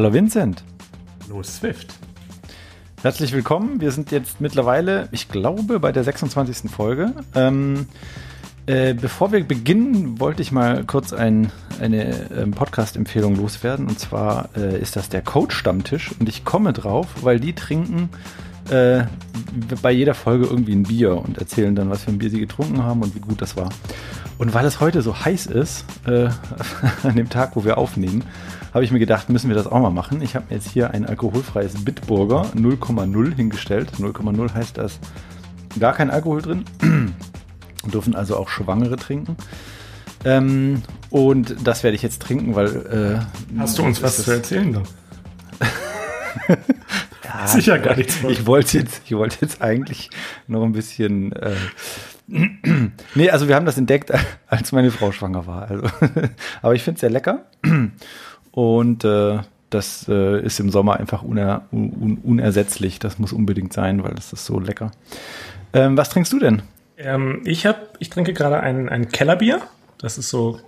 Hallo Vincent. Hallo Swift. Herzlich willkommen. Wir sind jetzt mittlerweile, ich glaube, bei der 26. Folge. Ähm, äh, bevor wir beginnen, wollte ich mal kurz ein, eine ähm, Podcast-Empfehlung loswerden. Und zwar äh, ist das der Coach-Stammtisch. Und ich komme drauf, weil die trinken äh, bei jeder Folge irgendwie ein Bier und erzählen dann, was für ein Bier sie getrunken haben und wie gut das war. Und weil es heute so heiß ist, äh, an dem Tag, wo wir aufnehmen, habe ich mir gedacht, müssen wir das auch mal machen. Ich habe mir jetzt hier ein alkoholfreies Bitburger 0,0 hingestellt. 0,0 heißt, da ist gar kein Alkohol drin. Dürfen also auch Schwangere trinken. Ähm, und das werde ich jetzt trinken, weil. Äh, Hast du uns was zu erzählen? Doch? ja, Sicher gar nichts. Ich wollte jetzt, ich wollte jetzt eigentlich noch ein bisschen. Äh, nee, also wir haben das entdeckt, als meine Frau schwanger war. Also, aber ich finde es sehr lecker. Und äh, das äh, ist im Sommer einfach uner, un, unersetzlich. Das muss unbedingt sein, weil das ist so lecker. Ähm, was trinkst du denn? Ähm, ich habe, ich trinke gerade ein, ein Kellerbier. Das ist so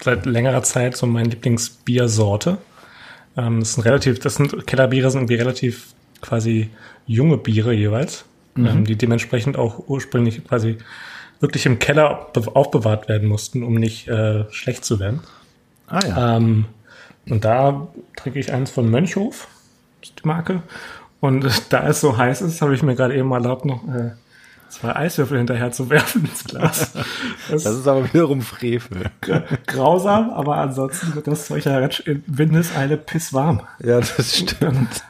seit längerer Zeit so meine Lieblingsbiersorte. Ähm, das sind relativ, das sind Kellerbiere sind irgendwie relativ quasi junge Biere jeweils, mhm. ähm, die dementsprechend auch ursprünglich quasi wirklich im Keller aufbewahrt werden mussten, um nicht äh, schlecht zu werden. Ah ja. Ähm, und da trinke ich eins von Mönchhof, die Marke. Und da es so heiß ist, habe ich mir gerade eben erlaubt, noch äh, zwei Eiswürfel hinterher zu werfen ins Glas. Das, das ist aber wiederum Frevel. Grausam, aber ansonsten wird das Zeug ja in Windeseile pisswarm. Ja, das stimmt.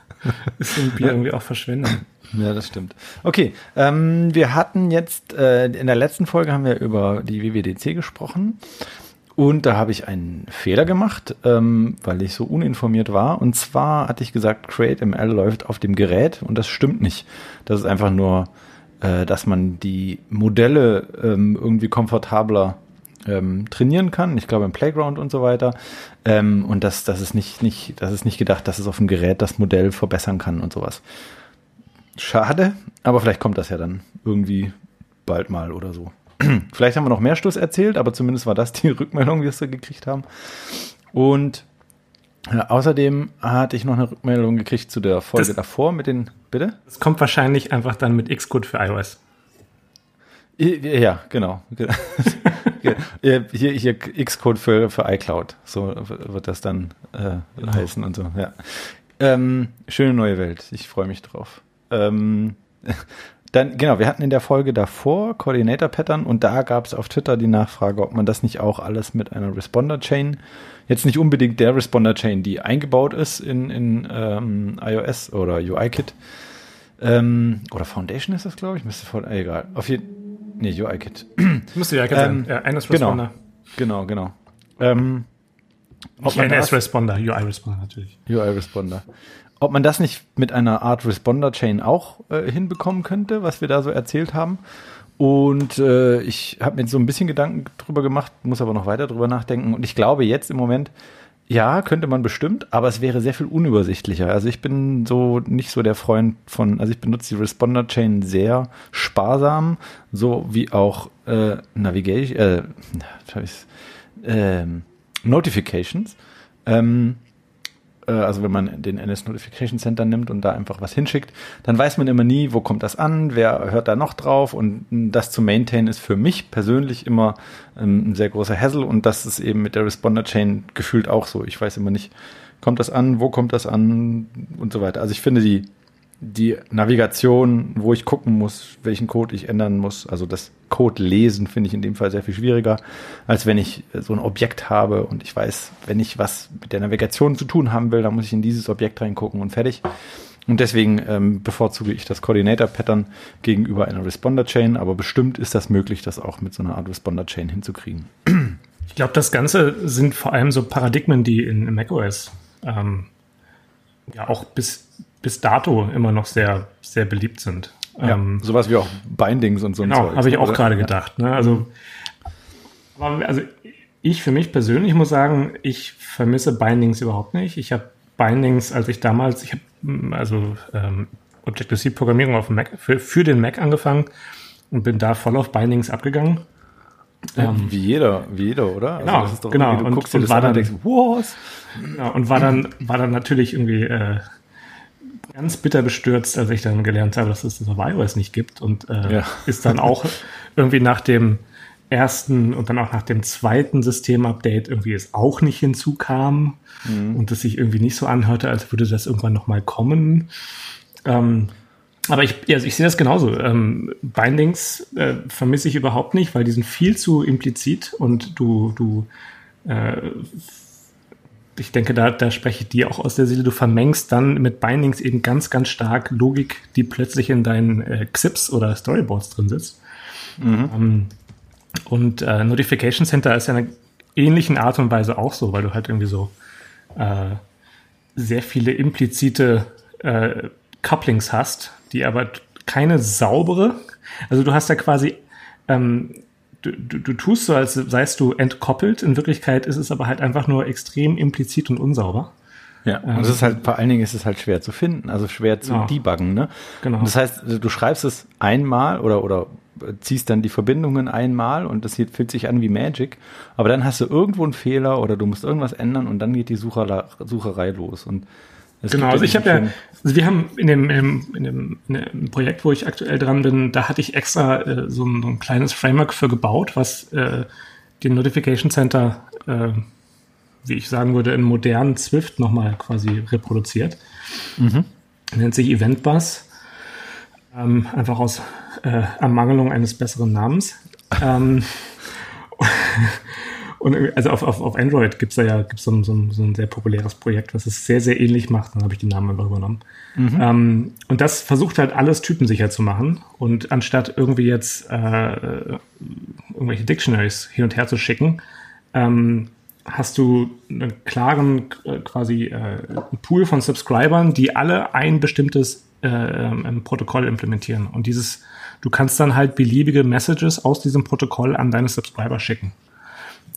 ist so ein Bier irgendwie auch verschwendet. Ja, das stimmt. Okay, ähm, wir hatten jetzt, äh, in der letzten Folge haben wir über die WWDC gesprochen. Und da habe ich einen Fehler gemacht, ähm, weil ich so uninformiert war. Und zwar hatte ich gesagt, CreateML läuft auf dem Gerät und das stimmt nicht. Das ist einfach nur, äh, dass man die Modelle ähm, irgendwie komfortabler ähm, trainieren kann. Ich glaube im Playground und so weiter. Ähm, und das, das ist nicht, nicht, das ist nicht gedacht, dass es auf dem Gerät das Modell verbessern kann und sowas. Schade, aber vielleicht kommt das ja dann irgendwie bald mal oder so. Vielleicht haben wir noch mehr Schluss erzählt, aber zumindest war das die Rückmeldung, die wir gekriegt haben. Und ja, außerdem hatte ich noch eine Rückmeldung gekriegt zu der Folge das, davor mit den. Bitte? Das kommt wahrscheinlich einfach dann mit Xcode für iOS. Ja, genau. hier, hier Xcode für, für iCloud. So wird das dann äh, genau. heißen und so. Ja. Ähm, schöne neue Welt. Ich freue mich drauf. Ähm, dann, genau, wir hatten in der Folge davor Coordinator Pattern und da gab es auf Twitter die Nachfrage, ob man das nicht auch alles mit einer Responder Chain, jetzt nicht unbedingt der Responder Chain, die eingebaut ist in, in ähm, iOS oder UIKit ähm, oder Foundation ist das, glaube ich, müsste voll, äh, egal. Auf jeden, nee, UIKit. Müsste UIKit ähm, sein, ja, eines Responder. Genau, genau, genau. Ähm, ob man NS Responder, UI Responder natürlich. UI Responder ob man das nicht mit einer Art Responder-Chain auch äh, hinbekommen könnte, was wir da so erzählt haben. Und äh, ich habe mir so ein bisschen Gedanken drüber gemacht, muss aber noch weiter drüber nachdenken. Und ich glaube jetzt im Moment, ja, könnte man bestimmt, aber es wäre sehr viel unübersichtlicher. Also ich bin so nicht so der Freund von, also ich benutze die Responder Chain sehr sparsam, so wie auch äh, Navigation, äh, äh, Notifications. Ähm, äh, also wenn man den NS Notification Center nimmt und da einfach was hinschickt, dann weiß man immer nie, wo kommt das an, wer hört da noch drauf und das zu maintain ist für mich persönlich immer ähm, ein sehr großer Hassel und das ist eben mit der Responder Chain gefühlt auch so. Ich weiß immer nicht, kommt das an, wo kommt das an und so weiter. Also ich finde die die Navigation, wo ich gucken muss, welchen Code ich ändern muss, also das Code lesen, finde ich in dem Fall sehr viel schwieriger, als wenn ich so ein Objekt habe und ich weiß, wenn ich was mit der Navigation zu tun haben will, dann muss ich in dieses Objekt reingucken und fertig. Und deswegen ähm, bevorzuge ich das Coordinator-Pattern gegenüber einer Responder-Chain, aber bestimmt ist das möglich, das auch mit so einer Art Responder-Chain hinzukriegen. Ich glaube, das Ganze sind vor allem so Paradigmen, die in macOS ähm, ja auch bis bis dato immer noch sehr, sehr beliebt sind. Ja, ähm, sowas wie auch Bindings und so. Genau, habe ich auch gerade gedacht. Ne? Also, also ich für mich persönlich muss sagen, ich vermisse Bindings überhaupt nicht. Ich habe Bindings, als ich damals, ich habe hm, also ähm, Objective-C-Programmierung auf dem Mac für, für den Mac angefangen und bin da voll auf Bindings abgegangen. Ähm, wie jeder, wie jeder, oder? Also genau, also genau. Du und, guckst und dir das war an dann, und denkst, was? Ja, und war dann, war dann natürlich irgendwie äh, ganz bitter bestürzt, als ich dann gelernt habe, dass es das auf iOS nicht gibt und äh, Ja. ist dann auch irgendwie nach dem ersten und dann auch nach dem zweiten Systemupdate irgendwie es auch nicht hinzukam und es sich irgendwie nicht so anhörte, als würde das irgendwann nochmal kommen. Ähm, aber ich, also ich sehe das genauso. Ähm, Bindings äh, vermisse ich überhaupt nicht, weil die sind viel zu implizit und du, du, äh, ich denke, da, da spreche ich dir auch aus der Seele. Du vermengst dann mit Bindings eben ganz, ganz stark Logik, die plötzlich in deinen äh, Xips oder Storyboards drin sitzt. Ähm, und äh, Notification Center ist ja in einer ähnlichen Art und Weise auch so, weil du halt irgendwie so äh, sehr viele implizite äh, Couplings hast, die aber keine saubere. Also du hast ja quasi, ähm, du, du, du tust so, als seist du entkoppelt. In Wirklichkeit ist es aber halt einfach nur extrem implizit und unsauber. Ja, und es ist halt, vor allen Dingen ist es halt schwer zu finden, also schwer zu Genau. debuggen, ne? Genau. Das heißt, du schreibst es einmal oder, oder ziehst dann die Verbindungen einmal und das hier fühlt sich an wie Magic, aber dann hast du irgendwo einen Fehler oder du musst irgendwas ändern und dann geht die Sucherei los und es Genau, also ich habe ja, also wir haben in dem, in dem, in dem, dem Projekt, wo ich aktuell dran bin, da hatte ich extra äh, so, ein, so ein kleines Framework für gebaut, was äh, den Notification Center, äh, wie ich sagen würde, in modernen Swift nochmal quasi reproduziert. Nennt sich Event Bus. Ähm, einfach aus äh, Ermangelung eines besseren Namens. Ähm, und also auf, auf, auf Android gibt's da ja gibt's so, ein, so, ein, so ein sehr populäres Projekt, was es sehr, sehr ähnlich macht. Dann habe ich die Namen einfach übernommen. Ähm, und das versucht halt alles typensicher zu machen. Und anstatt irgendwie jetzt äh, irgendwelche Dictionaries hin und her zu schicken, ähm, hast du einen klaren äh, quasi äh, Pool von Subscribern, die alle ein bestimmtes äh, ähm, Protokoll implementieren. Und dieses, du kannst dann halt beliebige Messages aus diesem Protokoll an deine Subscriber schicken.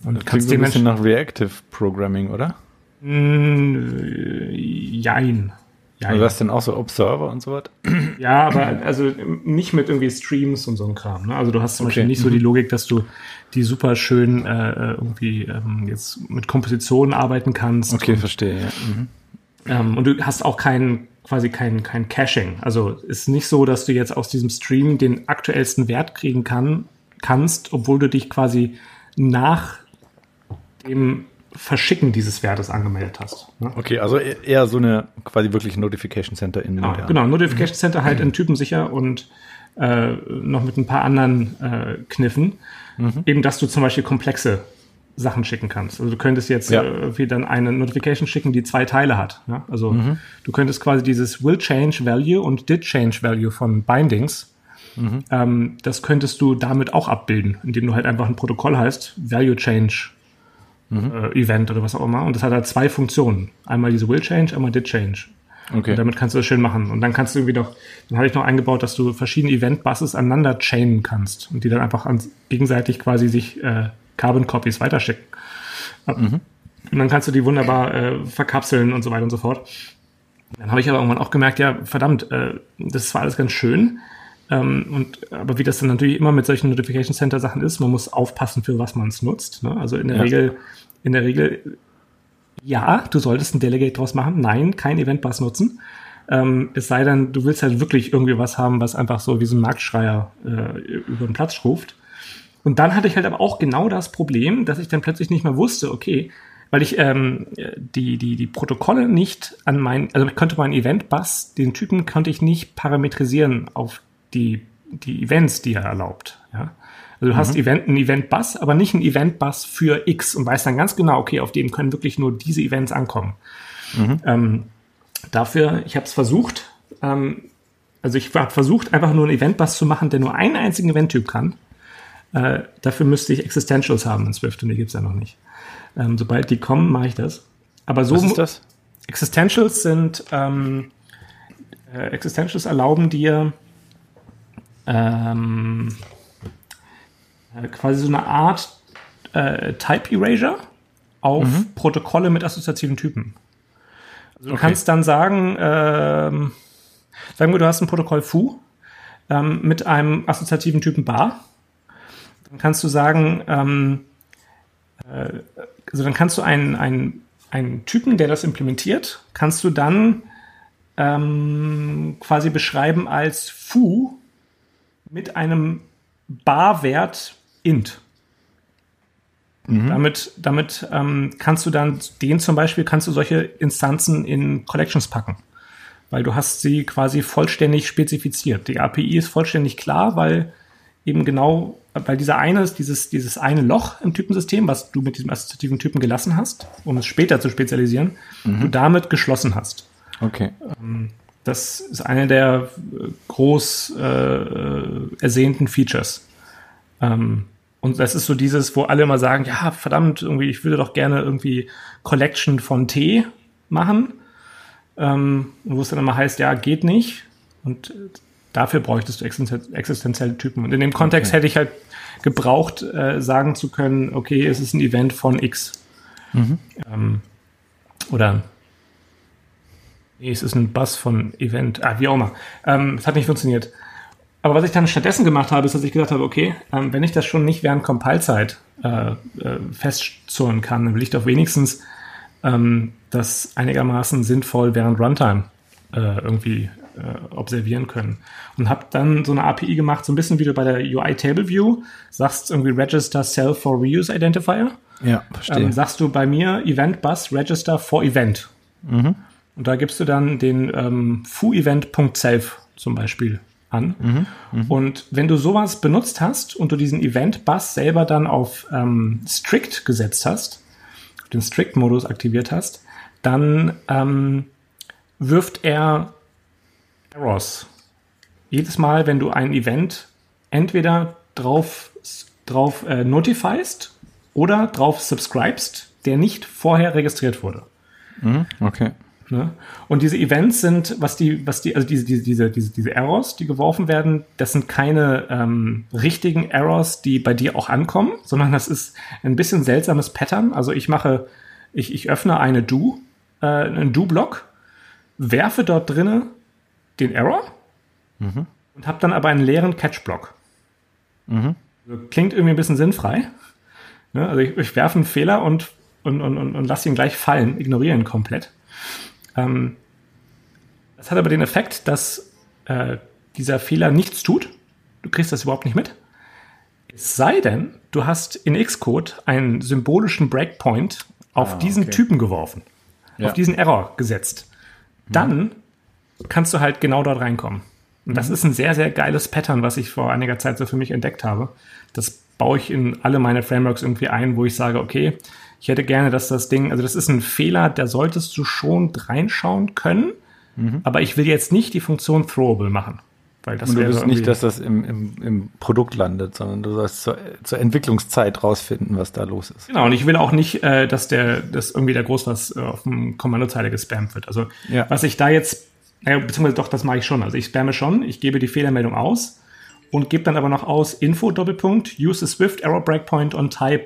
Und Klingt kannst so ein bisschen nach Reactive Programming, oder? Mm, Jein. Jein. Also das denn auch so Observer und so was? Ja, aber also nicht mit irgendwie Streams und so einem Kram. Ne? Also du hast zum Okay. Beispiel nicht so die Logik, dass du die super schön äh, irgendwie ähm, jetzt mit Kompositionen arbeiten kannst. Okay, verstehe, ja. Mhm. Ähm, und du hast auch kein quasi kein, kein Caching. Also ist nicht so, dass du jetzt aus diesem Stream den aktuellsten Wert kriegen kann, kannst, obwohl du dich quasi nach dem Verschicken dieses Wertes angemeldet hast. Ne? Okay, also e- eher so eine quasi wirklich Notification Center in Genau, modern. genau, Notification Center halt in typensicher und äh, noch mit ein paar anderen äh, Kniffen. Eben, dass du zum Beispiel komplexe Sachen schicken kannst. Also du könntest jetzt Ja. äh, irgendwie dann eine Notification schicken, die zwei Teile hat. Ja? Also du könntest quasi dieses will change value und did change value von Bindings, ähm, das könntest du damit auch abbilden, indem du halt einfach ein Protokoll heißt, value change äh, Event oder was auch immer. Und das hat halt zwei Funktionen. Einmal diese will change, einmal did change. Okay. Und damit kannst du das schön machen. Und dann kannst du irgendwie noch, dann hatte ich noch eingebaut, dass du verschiedene Event-Buses aneinander chainen kannst und die dann einfach an, gegenseitig quasi sich äh, Carbon-Copies weiterschicken. Und dann kannst du die wunderbar äh, verkapseln und so weiter und so fort. Dann habe ich aber irgendwann auch gemerkt, ja, verdammt, äh, das ist zwar alles ganz schön, ähm, und, aber wie das dann natürlich immer mit solchen Notification Center Sachen ist, man muss aufpassen, für was man es nutzt. Ne? Also in der Ja. Regel, in der Regel, ja, du solltest ein Delegate draus machen. Nein, kein Event-Bus nutzen. Ähm, es sei denn, du willst halt wirklich irgendwie was haben, was einfach so wie so ein Marktschreier äh, über den Platz ruft. Und dann hatte ich halt aber auch genau das Problem, dass ich dann plötzlich nicht mehr wusste, okay, weil ich ähm, die, die, die Protokolle nicht an mein, also ich konnte meinen Event-Bus, den Typen konnte ich nicht parametrisieren auf die, die Events, die er erlaubt. Ja? Also du hast Event, einen Event-Bus, aber nicht einen Event-Bus für X und weißt dann ganz genau, okay, auf dem können wirklich nur diese Events ankommen. Ähm, dafür, ich habe es versucht, ähm, also ich habe versucht, einfach nur einen Event-Bus zu machen, der nur einen einzigen Event-Typ kann. Äh, dafür müsste ich Existentials haben in Swift und die gibt's ja noch nicht. Ähm, sobald die kommen, mache ich das. Aber so Was ist das? Existentials sind ähm, äh, Existentials erlauben dir ähm, äh, quasi so eine Art äh, Type Erasure auf Protokolle mit assoziativen Typen. Also du Okay. kannst dann sagen, ähm, sagen wir, du hast ein Protokoll foo ähm, mit einem assoziativen Typen bar. dann kannst du sagen, ähm, äh, also dann kannst du einen, einen, einen Typen, der das implementiert, kannst du dann ähm, quasi beschreiben als foo mit einem Barwert int. Mhm. Damit, damit ähm, kannst du dann den zum Beispiel, kannst du solche Instanzen in Collections packen. Weil du hast sie quasi vollständig spezifiziert. Die API ist vollständig klar, weil eben genau, weil dieser eine dieses, dieses eine Loch im Typensystem, was du mit diesem assoziativen Typen gelassen hast, um es später zu spezialisieren, mhm. du damit geschlossen hast. Okay. Ähm, das ist eine der äh, groß äh, ersehnten Features. Ähm, und das ist so dieses, wo alle immer sagen, ja, verdammt, irgendwie, ich würde doch gerne irgendwie Collection von T machen. Ähm, wo es dann immer heißt, ja, geht nicht. Und dafür bräuchtest du existenzielle Typen. Und in dem Kontext okay. hätte ich halt gebraucht, äh, sagen zu können, okay, es ist ein Event von X. Mhm. Ähm, oder nee, es ist ein Bus von Event, ah, wie auch immer. Ähm, es hat nicht funktioniert. Aber was ich dann stattdessen gemacht habe, ist, dass ich gesagt habe, okay, ähm, wenn ich das schon nicht während Compile-Zeit äh, äh, festzurren kann, dann will ich doch wenigstens ähm, das einigermaßen sinnvoll während Runtime äh, irgendwie äh, observieren können. Und habe dann so eine API gemacht, so ein bisschen wie du bei der UI Table View sagst irgendwie Register Cell for Reuse Identifier. Ja, verstehe. Ähm, sagst du bei mir Event Bus Register for Event. Mhm. Und da gibst du dann den ähm, foo-event.self zum Beispiel an. Mhm, mh. Und wenn du sowas benutzt hast und du diesen Event-Bus selber dann auf ähm, Strict gesetzt hast, den Strict-Modus aktiviert hast, dann ähm, wirft er Errors. Jedes Mal, wenn du ein Event entweder drauf, drauf äh, notifyst oder drauf subscribest, der nicht vorher registriert wurde. Mhm, okay. Ne? Und diese Events sind, was die, was die, also diese, diese, diese, diese, diese Errors, die geworfen werden, das sind keine ähm, richtigen Errors, die bei dir auch ankommen, sondern das ist ein bisschen seltsames Pattern. Also ich mache, ich, ich öffne eine Do, äh, einen Do-Block, werfe dort drinnen den Error mhm. und habe dann aber einen leeren Catch-Block. Mhm. Klingt irgendwie ein bisschen sinnfrei. Ne? Also ich, ich werfe einen Fehler und, und, und, und, und lasse ihn gleich fallen, ignoriere ihn komplett. Ähm, das hat aber den Effekt, dass äh, dieser Fehler nichts tut. Du kriegst das überhaupt nicht mit. Es sei denn, du hast in Xcode einen symbolischen Breakpoint auf ah, diesen okay. Typen geworfen, ja. auf diesen Error gesetzt. Dann mhm. kannst du halt genau dort reinkommen. Und das mhm. ist ein sehr, sehr geiles Pattern, was ich vor einiger Zeit so für mich entdeckt habe. Das baue ich in alle meine Frameworks irgendwie ein, wo ich sage, okay, ich hätte gerne, dass das Ding, also das ist ein Fehler, da solltest du schon reinschauen können, mhm. aber ich will jetzt nicht die Funktion throwable machen. Weil das Und du willst nicht, dass das im, im, im Produkt landet, sondern du sollst zur, zur Entwicklungszeit rausfinden, was da los ist. Genau, und ich will auch nicht, äh, dass der, dass irgendwie da groß was äh, auf dem Kommandozeile gespammt wird. Also ja. was ich da jetzt, äh, beziehungsweise doch, das mache ich schon. Also ich spamme schon, ich gebe die Fehlermeldung aus und gebe dann aber noch aus Info Doppelpunkt, use a Swift Error Breakpoint on Type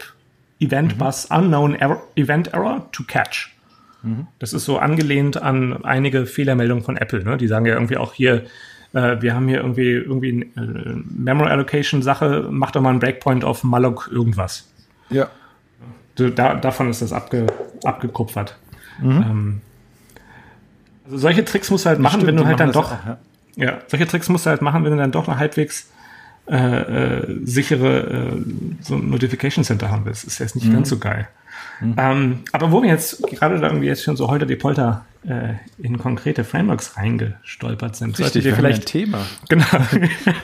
Event mhm. Bus Unknown error, Event Error to Catch. Mhm. Das ist so angelehnt an einige Fehlermeldungen von Apple. Ne? Die sagen ja irgendwie auch hier, äh, wir haben hier irgendwie irgendwie eine äh, Memory Allocation Sache, mach doch mal einen Breakpoint auf malloc irgendwas. Ja. Da, davon ist das abge, abgekupfert. Mhm. Ähm, also solche Tricks musst du halt machen, Stimmt, wenn du halt dann doch, auch, ja. ja. solche Tricks musst du halt machen, wenn du dann doch noch halbwegs äh, äh, sichere äh, so ein Notification Center haben willst. Ist jetzt nicht mhm. ganz so geil. Mhm. Ähm, aber wo wir jetzt gerade da irgendwie jetzt schon so heute die Polter äh, in konkrete Frameworks reingestolpert sind, Richtig, wir vielleicht ein Thema. Genau.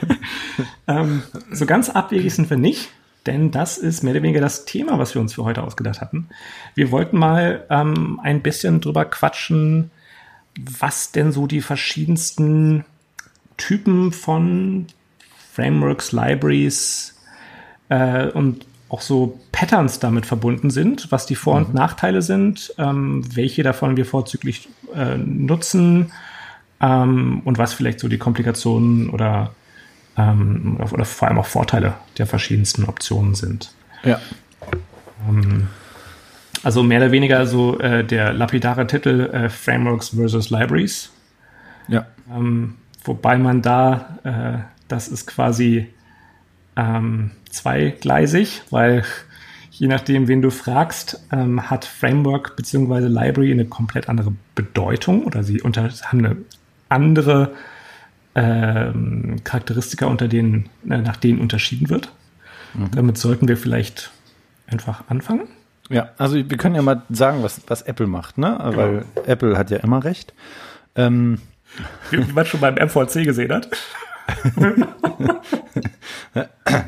ähm, so ganz abwegig sind wir nicht, denn das ist mehr oder weniger das Thema, was wir uns für heute ausgedacht hatten. Wir wollten mal ähm, ein bisschen drüber quatschen, was denn so die verschiedensten Typen von Frameworks, Libraries äh, und auch so Patterns damit verbunden sind, was die Vor- und mhm. Nachteile sind, ähm, welche davon wir vorzüglich äh, nutzen ähm, und was vielleicht so die Komplikationen oder, ähm, oder vor allem auch Vorteile der verschiedensten Optionen sind. Ja. Ähm, also mehr oder weniger so äh, der lapidare Titel äh, Frameworks versus Libraries. Ja. Ähm, wobei man da äh, das ist quasi ähm, zweigleisig, weil je nachdem, wen du fragst, ähm, hat Framework bzw. Library eine komplett andere Bedeutung oder sie unter, haben eine andere ähm, Charakteristika, unter denen, äh, nach denen unterschieden wird. Mhm. Damit sollten wir vielleicht einfach anfangen. Ja, also wir können ja mal sagen, was, was Apple macht, ne? Weil genau. Apple hat ja immer recht. Ähm, Wie man schon beim MVC gesehen hat.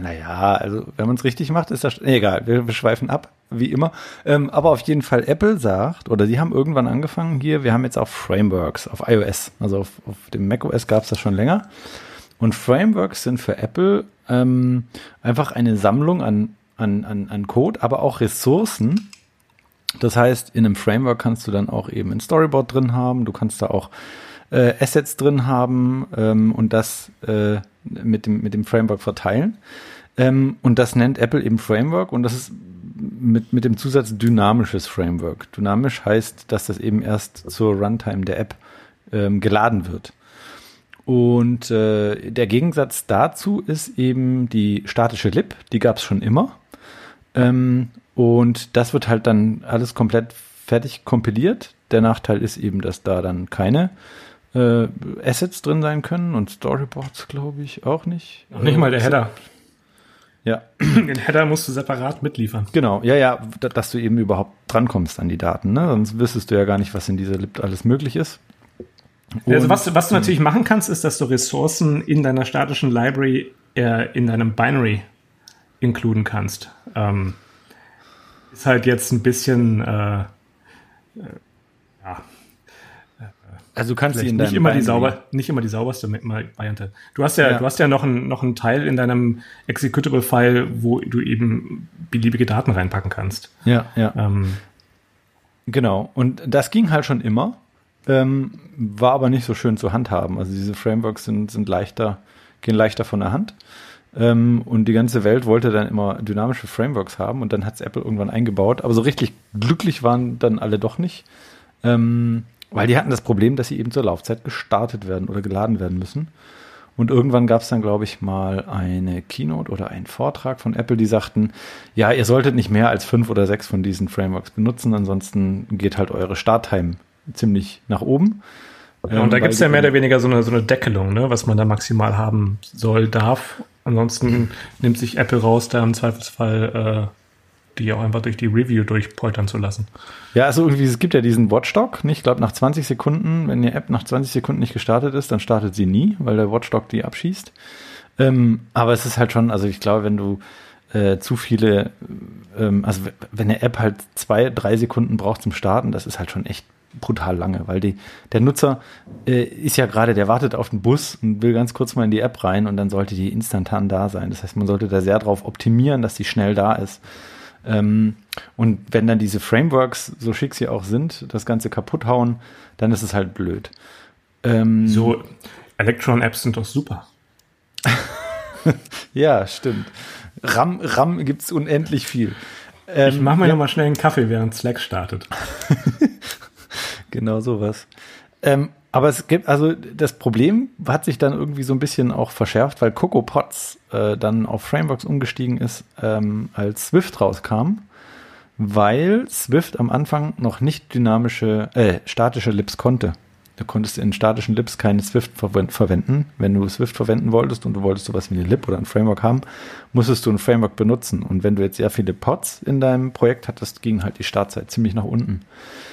naja, also wenn man es richtig macht, ist das egal. Wir, wir schweifen ab, wie immer. Ähm, aber auf jeden Fall Apple sagt, oder die haben irgendwann angefangen hier, wir haben jetzt auch Frameworks auf iOS. Also auf, auf dem macOS gab es das schon länger. Und Frameworks sind für Apple ähm, einfach eine Sammlung an, an, an, an Code, aber auch Ressourcen. Das heißt, in einem Framework kannst du dann auch eben ein Storyboard drin haben. Du kannst da auch äh, Assets drin haben ähm, und das äh, mit, dem, mit dem Framework verteilen. Ähm, und das nennt Apple eben Framework und das ist mit, mit dem Zusatz dynamisches Framework. Dynamisch heißt, dass das eben erst zur Runtime der App ähm, geladen wird. Und äh, der Gegensatz dazu ist eben die statische lib, die gab es schon immer. Ähm, und das wird halt dann alles komplett fertig kompiliert. Der Nachteil ist eben, dass da dann keine äh, Assets drin sein können und Storyboards, glaube ich, auch nicht. Noch nicht mal der Header. Ja. Den Header musst du separat mitliefern. Genau, ja, ja, dass du eben überhaupt drankommst an die Daten. Ne? Sonst wüsstest du ja gar nicht, was in dieser Lib alles möglich ist. Und, also was, was du natürlich machen kannst, ist, dass du Ressourcen in deiner statischen Library äh, in deinem Binary inkluden kannst. Ähm, ist halt jetzt ein bisschen äh, äh, also du kannst sie in nicht immer die sauber, nicht immer die sauberste Variante. Du hast ja, ja. du hast ja noch einen noch einen Teil in deinem Executable File, wo du eben beliebige Daten reinpacken kannst. Ja, ja. Ähm, genau. Und das ging halt schon immer, ähm, war aber nicht so schön zu handhaben. Also diese Frameworks sind sind leichter, gehen leichter von der Hand. Ähm, und die ganze Welt wollte dann immer dynamische Frameworks haben und dann hat es Apple irgendwann eingebaut. Aber so richtig glücklich waren dann alle doch nicht. Ähm, weil die hatten das Problem, dass sie eben zur Laufzeit gestartet werden oder geladen werden müssen. Und irgendwann gab es dann, glaube ich, mal eine Keynote oder einen Vortrag von Apple, die sagten, ja, ihr solltet nicht mehr als fünf oder sechs von diesen Frameworks benutzen, ansonsten geht halt eure Starttime ziemlich nach oben. Ja, und da ähm, gibt es ja mehr oder weniger so eine, so eine Deckelung, ne, was man da maximal haben soll, darf. Ansonsten nimmt sich Apple raus, da im Zweifelsfall äh, die auch einfach durch die Review durchpoltern zu lassen. Ja, also irgendwie, es gibt ja diesen Watchdog, nicht? Ich glaube, nach 20 Sekunden, wenn die App nach 20 Sekunden nicht gestartet ist, dann startet sie nie, weil der Watchdog die abschießt. Ähm, aber es ist halt schon, also ich glaube, wenn du äh, zu viele, ähm, also wenn eine App halt zwei, drei Sekunden braucht zum Starten, das ist halt schon echt brutal lange, weil die, der Nutzer äh, ist ja gerade, der wartet auf den Bus und will ganz kurz mal in die App rein und dann sollte die instantan da sein. Das heißt, man sollte da sehr drauf optimieren, dass die schnell da ist. Ähm, und wenn dann diese Frameworks, so schick sie auch sind, das Ganze kaputt hauen, dann ist es halt blöd. Ähm, so, Electron-Apps sind doch super. ja, stimmt. RAM, RAM gibt es unendlich viel. Ähm, ich mache mir ja. noch mal schnell einen Kaffee, während Slack startet. genau sowas. Ähm, aber es gibt, also das Problem hat sich dann irgendwie so ein bisschen auch verschärft, weil CocoaPods äh, dann auf Frameworks umgestiegen ist, ähm, als Swift rauskam, weil Swift am Anfang noch nicht dynamische, äh, statische Libs konnte. Du konntest in statischen Libs keine Swift ver verwenden. Wenn du Swift verwenden wolltest und du wolltest sowas wie eine Lib oder ein Framework haben, musstest du ein Framework benutzen. Und wenn du jetzt sehr viele Pods in deinem Projekt hattest, ging halt die Startzeit ziemlich nach unten.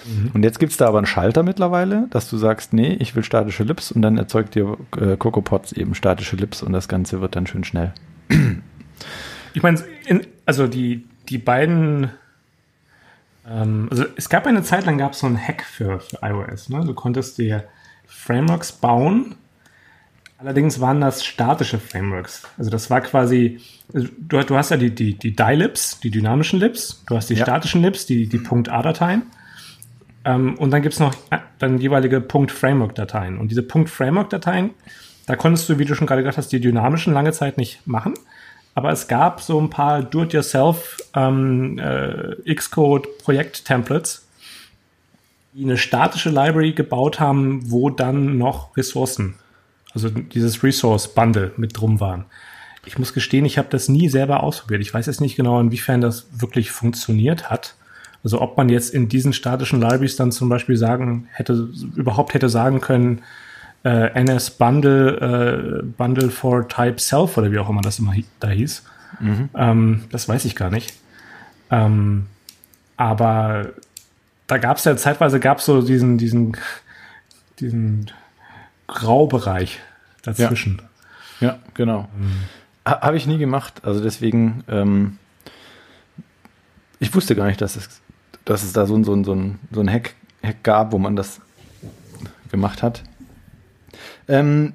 Mhm. Und jetzt gibt's da aber einen Schalter mittlerweile, dass du sagst, nee, ich will statische Libs und dann erzeugt dir äh, CocoaPods eben statische Libs und das Ganze wird dann schön schnell. Ich meine, also die, die beiden ähm, also es gab eine Zeit lang gab es so einen Hack für, für iOS. Ne? Du konntest dir Frameworks bauen. Allerdings waren das statische Frameworks. Also das war quasi, also du, du hast ja die, die, die Die-Libs, die dynamischen Libs, du hast die ja. statischen Libs, die, die .a-Dateien. Ähm, und dann gibt's noch äh, dann jeweilige .framework-Dateien. Und diese .framework-Dateien, da konntest du, wie du schon gerade gesagt hast, die dynamischen lange Zeit nicht machen. Aber es gab so ein paar Do-it-yourself ähm, äh, Xcode-Projekt-Templates, die eine statische Library gebaut haben, wo dann noch Ressourcen, also dieses Resource-Bundle mit drum waren. Ich muss gestehen, ich habe das nie selber ausprobiert. Ich weiß jetzt nicht genau, inwiefern das wirklich funktioniert hat. Also ob man jetzt in diesen statischen Libraries dann zum Beispiel sagen hätte, überhaupt hätte sagen können, äh, NS Bundle, äh, Bundle for Type Self oder wie auch immer das immer da hieß. Mhm. Ähm, das weiß ich gar nicht. Ähm, aber da gab es ja zeitweise gab es so diesen, diesen, diesen Graubereich dazwischen. Ja, ja genau. Mhm. Habe ich nie gemacht. Also deswegen, ähm, ich wusste gar nicht, dass es, dass es da so, so, so, ein, so ein Hack, Hack gab, wo man das gemacht hat. Ähm,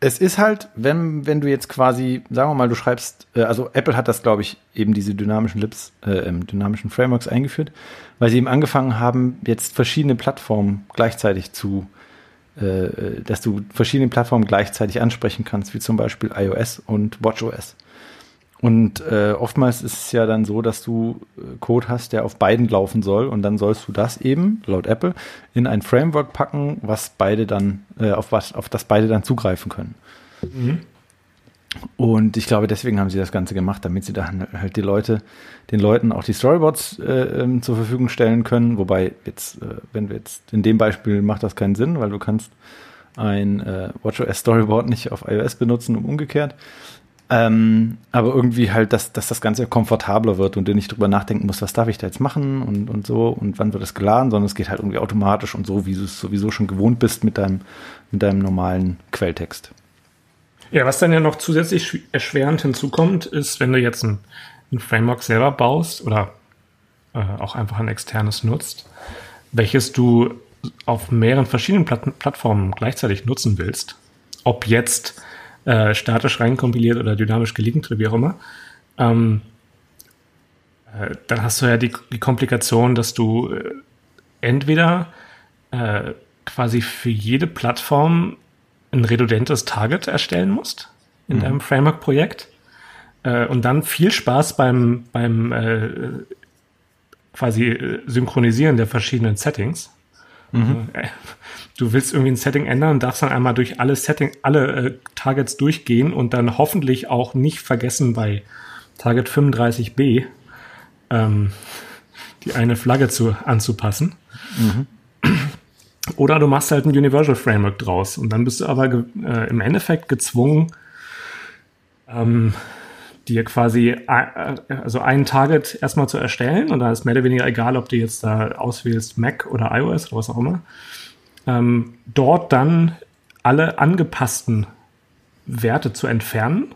es ist halt, wenn, wenn du jetzt quasi, sagen wir mal, du schreibst, äh, also Apple hat das, glaube ich, eben diese dynamischen Lips, äh, dynamischen Frameworks eingeführt, weil sie eben angefangen haben, jetzt verschiedene Plattformen gleichzeitig zu, äh, dass du verschiedene Plattformen gleichzeitig ansprechen kannst, wie zum Beispiel iOS und WatchOS. Und äh, oftmals ist es ja dann so, dass du äh, Code hast, der auf beiden laufen soll und dann sollst du das eben, laut Apple, in ein Framework packen, was beide dann, äh, auf was, auf das beide dann zugreifen können. Mhm. Und ich glaube, deswegen haben sie das Ganze gemacht, damit sie dann halt die Leute, den Leuten auch die Storyboards äh, ähm, zur Verfügung stellen können. Wobei jetzt, äh, wenn wir jetzt in dem Beispiel macht das keinen Sinn, weil du kannst ein äh, WatchOS Storyboard nicht auf iOS benutzen und umgekehrt. Ähm, aber irgendwie halt, dass, dass das Ganze komfortabler wird und du nicht drüber nachdenken musst, was darf ich da jetzt machen und, und so und wann wird es geladen, sondern es geht halt irgendwie automatisch und so, wie du es sowieso schon gewohnt bist mit deinem, mit deinem normalen Quelltext. Ja, was dann ja noch zusätzlich erschwerend hinzukommt, ist, wenn du jetzt ein, ein Framework selber baust oder äh, auch einfach ein externes nutzt, welches du auf mehreren verschiedenen Platt Plattformen gleichzeitig nutzen willst, ob jetzt äh, statisch reinkompiliert oder dynamisch gelinkt oder wie auch immer, ähm, äh, dann hast du ja die, die Komplikation, dass du äh, entweder äh, quasi für jede Plattform ein redundantes Target erstellen musst in mhm. deinem Framework-Projekt äh, und dann viel Spaß beim, beim äh, quasi Synchronisieren der verschiedenen Settings. Mhm. Also, du willst irgendwie ein Setting ändern und darfst dann einmal durch alle Setting, alle äh, Targets durchgehen und dann hoffentlich auch nicht vergessen bei Target 35b ähm, die eine Flagge zu, anzupassen. Mhm. Oder du machst halt ein Universal Framework draus und dann bist du aber äh, im Endeffekt gezwungen, ähm, dir quasi also ein Target erstmal zu erstellen und da ist mehr oder weniger egal, ob du jetzt da auswählst Mac oder iOS oder was auch immer ähm, dort dann alle angepassten Werte zu entfernen.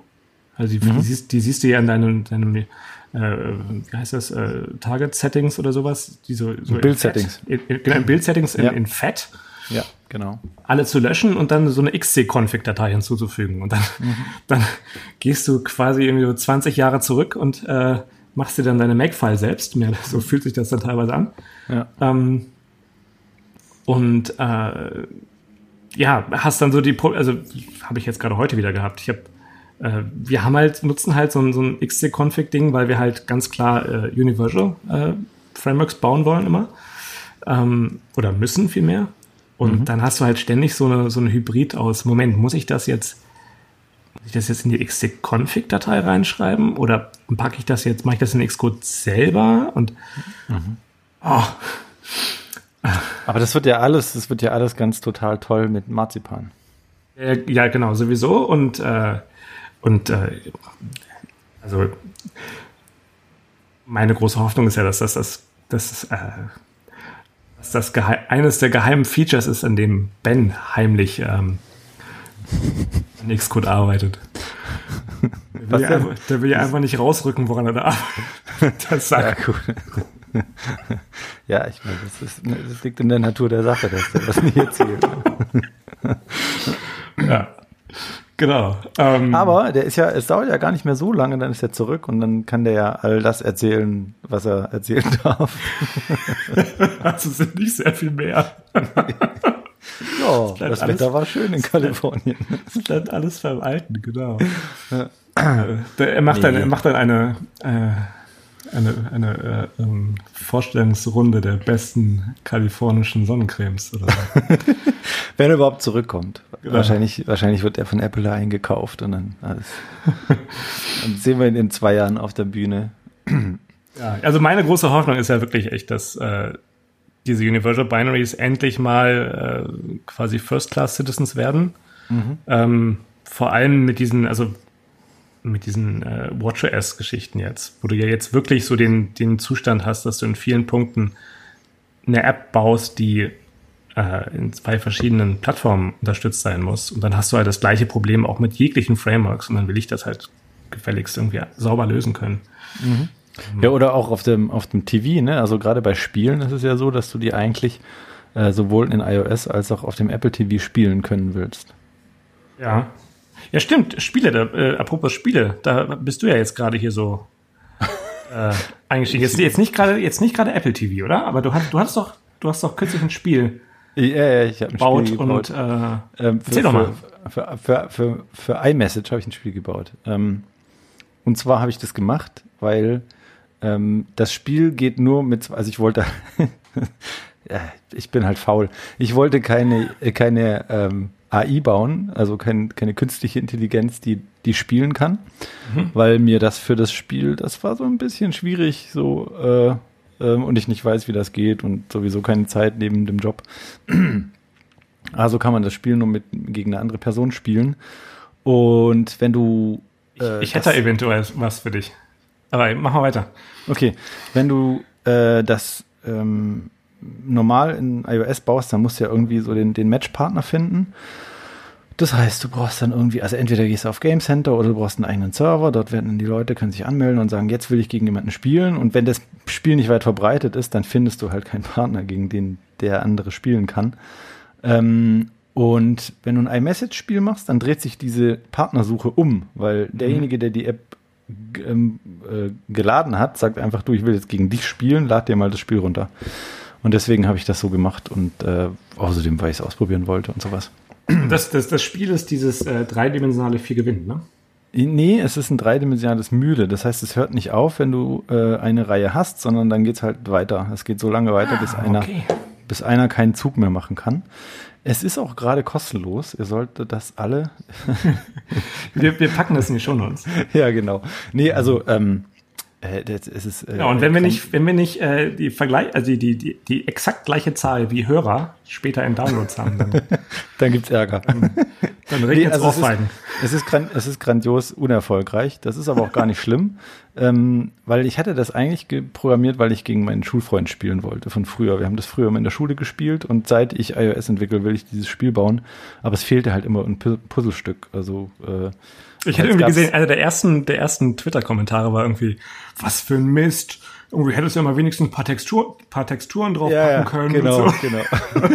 Also die, mhm. die, siehst, die siehst, du ja in deinem, deinem äh, wie heißt das, äh, Target-Settings oder sowas? Die so, so Bild-Settings. Genau, in Bild-Settings in, ja. in Fett. Ja, genau. Alle zu löschen und dann so eine XC-Config-Datei hinzuzufügen. Und dann, mhm. dann gehst du quasi irgendwie so 20 Jahre zurück und äh, machst dir dann deine Make-File selbst. Mehr, so fühlt sich das dann teilweise an. Ja. Ähm, und äh, ja, hast dann so die, also habe ich jetzt gerade heute wieder gehabt. Ich habe, äh, wir haben halt nutzen halt so ein, so ein XC-Config-Ding, weil wir halt ganz klar äh, Universal äh, Frameworks bauen wollen immer ähm, oder müssen vielmehr. Und mhm. dann hast du halt ständig so eine so eine Hybrid aus. Moment, muss ich das jetzt muss ich das jetzt in die xc-config-Datei reinschreiben oder packe ich das jetzt, mache ich das in Xcode selber und mhm. oh, aber das wird ja alles, das wird ja alles ganz total toll mit Marzipan. Ja, genau, sowieso. Und, äh, und äh, also meine große Hoffnung ist ja, dass das, das, das, äh, dass das eines der geheimen Features ist, an dem Ben heimlich ähm, an Xcode arbeitet. Der will, ja einfach, der will ja einfach nicht rausrücken, woran er da arbeitet. Das sagt. Ja, cool. ja, ich meine, das, ist, das liegt in der Natur der Sache, dass der das nicht erzählt. ja. Genau. Ähm, Aber der ist ja, es dauert ja gar nicht mehr so lange, dann ist er zurück und dann kann der ja all das erzählen, was er erzählen darf. also sind nicht sehr viel mehr. ja, das, das alles, Wetter war schön in Kalifornien. Es bleibt alles beim Alten, genau. Ja. Er macht, nee. dann, er macht dann eine, äh, eine, eine äh, ähm, Vorstellungsrunde der besten kalifornischen Sonnencremes oder so. Wenn er überhaupt zurückkommt. Genau. Wahrscheinlich, wahrscheinlich wird er von Apple eingekauft und dann alles. dann sehen wir ihn in zwei Jahren auf der Bühne. ja, also meine große Hoffnung ist ja wirklich echt, dass äh, diese Universal Binaries endlich mal äh, quasi First-Class-Citizens werden. Mhm. Ähm, vor allem mit diesen, also mit diesen äh, WatchOS-Geschichten jetzt, wo du ja jetzt wirklich so den, den Zustand hast, dass du in vielen Punkten eine App baust, die äh, in zwei verschiedenen Plattformen unterstützt sein muss. Und dann hast du halt das gleiche Problem auch mit jeglichen Frameworks und dann will ich das halt gefälligst irgendwie sauber lösen können. Mhm. Ja, oder auch auf dem, auf dem TV, ne? Also gerade bei Spielen ist es ja so, dass du die eigentlich äh, sowohl in iOS als auch auf dem Apple TV spielen können willst. Ja. Ja, stimmt. Spiele, da, äh, apropos Spiele, da bist du ja jetzt gerade hier so äh, eingestiegen. Jetzt, jetzt nicht gerade, jetzt nicht gerade Apple TV, oder? Aber du hast, du hast doch, du hast doch kürzlich ein Spiel ja, ja, ich habe ein gebaut Spiel gebaut. Und, äh, ähm, für, erzähl doch mal. Für, für, für, für, iMessage habe ich ein Spiel gebaut. Ähm, und zwar habe ich das gemacht, weil ähm, das Spiel geht nur mit, also ich wollte, ja, ich bin halt faul. Ich wollte keine, keine ähm, AI bauen, also kein, keine künstliche Intelligenz, die, die spielen kann, mhm. weil mir das für das Spiel, das war so ein bisschen schwierig, so äh, ähm, und ich nicht weiß, wie das geht und sowieso keine Zeit neben dem Job. Also kann man das Spiel nur mit gegen eine andere Person spielen. Und wenn du äh, ich, ich hätte eventuell was für dich. Aber mach mal weiter. Okay, wenn du äh, das ähm, normal in iOS baust, dann musst du ja irgendwie so den, den Matchpartner finden. Das heißt, du brauchst dann irgendwie, also entweder gehst du auf Game Center oder du brauchst einen eigenen Server, dort werden dann die Leute, können sich anmelden und sagen, jetzt will ich gegen jemanden spielen. Und wenn das Spiel nicht weit verbreitet ist, dann findest du halt keinen Partner, gegen den der andere spielen kann. Ähm, und wenn du ein iMessage-Spiel machst, dann dreht sich diese Partnersuche um, weil mhm. derjenige, der die App ähm, äh, geladen hat, sagt einfach, du, ich will jetzt gegen dich spielen, lad dir mal das Spiel runter. Und deswegen habe ich das so gemacht und äh, außerdem, weil ich es ausprobieren wollte und sowas. Das, das, das Spiel ist dieses äh, dreidimensionale Vier gewinnt, ne? Nee, es ist ein dreidimensionales Mühle. Das heißt, es hört nicht auf, wenn du äh, eine Reihe hast, sondern dann geht's halt weiter. Es geht so lange weiter, ah, bis einer, okay. bis einer keinen Zug mehr machen kann. Es ist auch gerade kostenlos. Ihr solltet das alle. wir, wir packen das in die Show Notes. Ja, genau. Nee, also ähm, äh, das, ist, äh, ja, und wenn wir nicht, wenn wir nicht äh, die Vergleich, also die, die, die, die exakt gleiche Zahl wie Hörer später in Downloads haben, dann, dann gibt's Ärger. Dann, dann regnet nee, also es, ist, es, ist es ist grandios unerfolgreich. Das ist aber auch gar nicht schlimm, ähm, weil ich hatte das eigentlich programmiert, weil ich gegen meinen Schulfreund spielen wollte von früher. Wir haben das früher immer in der Schule gespielt und seit ich iOS entwickle, will ich dieses Spiel bauen. Aber es fehlte halt immer ein Puzzlestück. Also äh, ich hätte irgendwie gesehen, einer der ersten, der ersten Twitter-Kommentare war irgendwie, was für ein Mist. Irgendwie hättest du ja mal wenigstens ein paar, Textur, paar Texturen drauf ja, können. Genau, so. genau.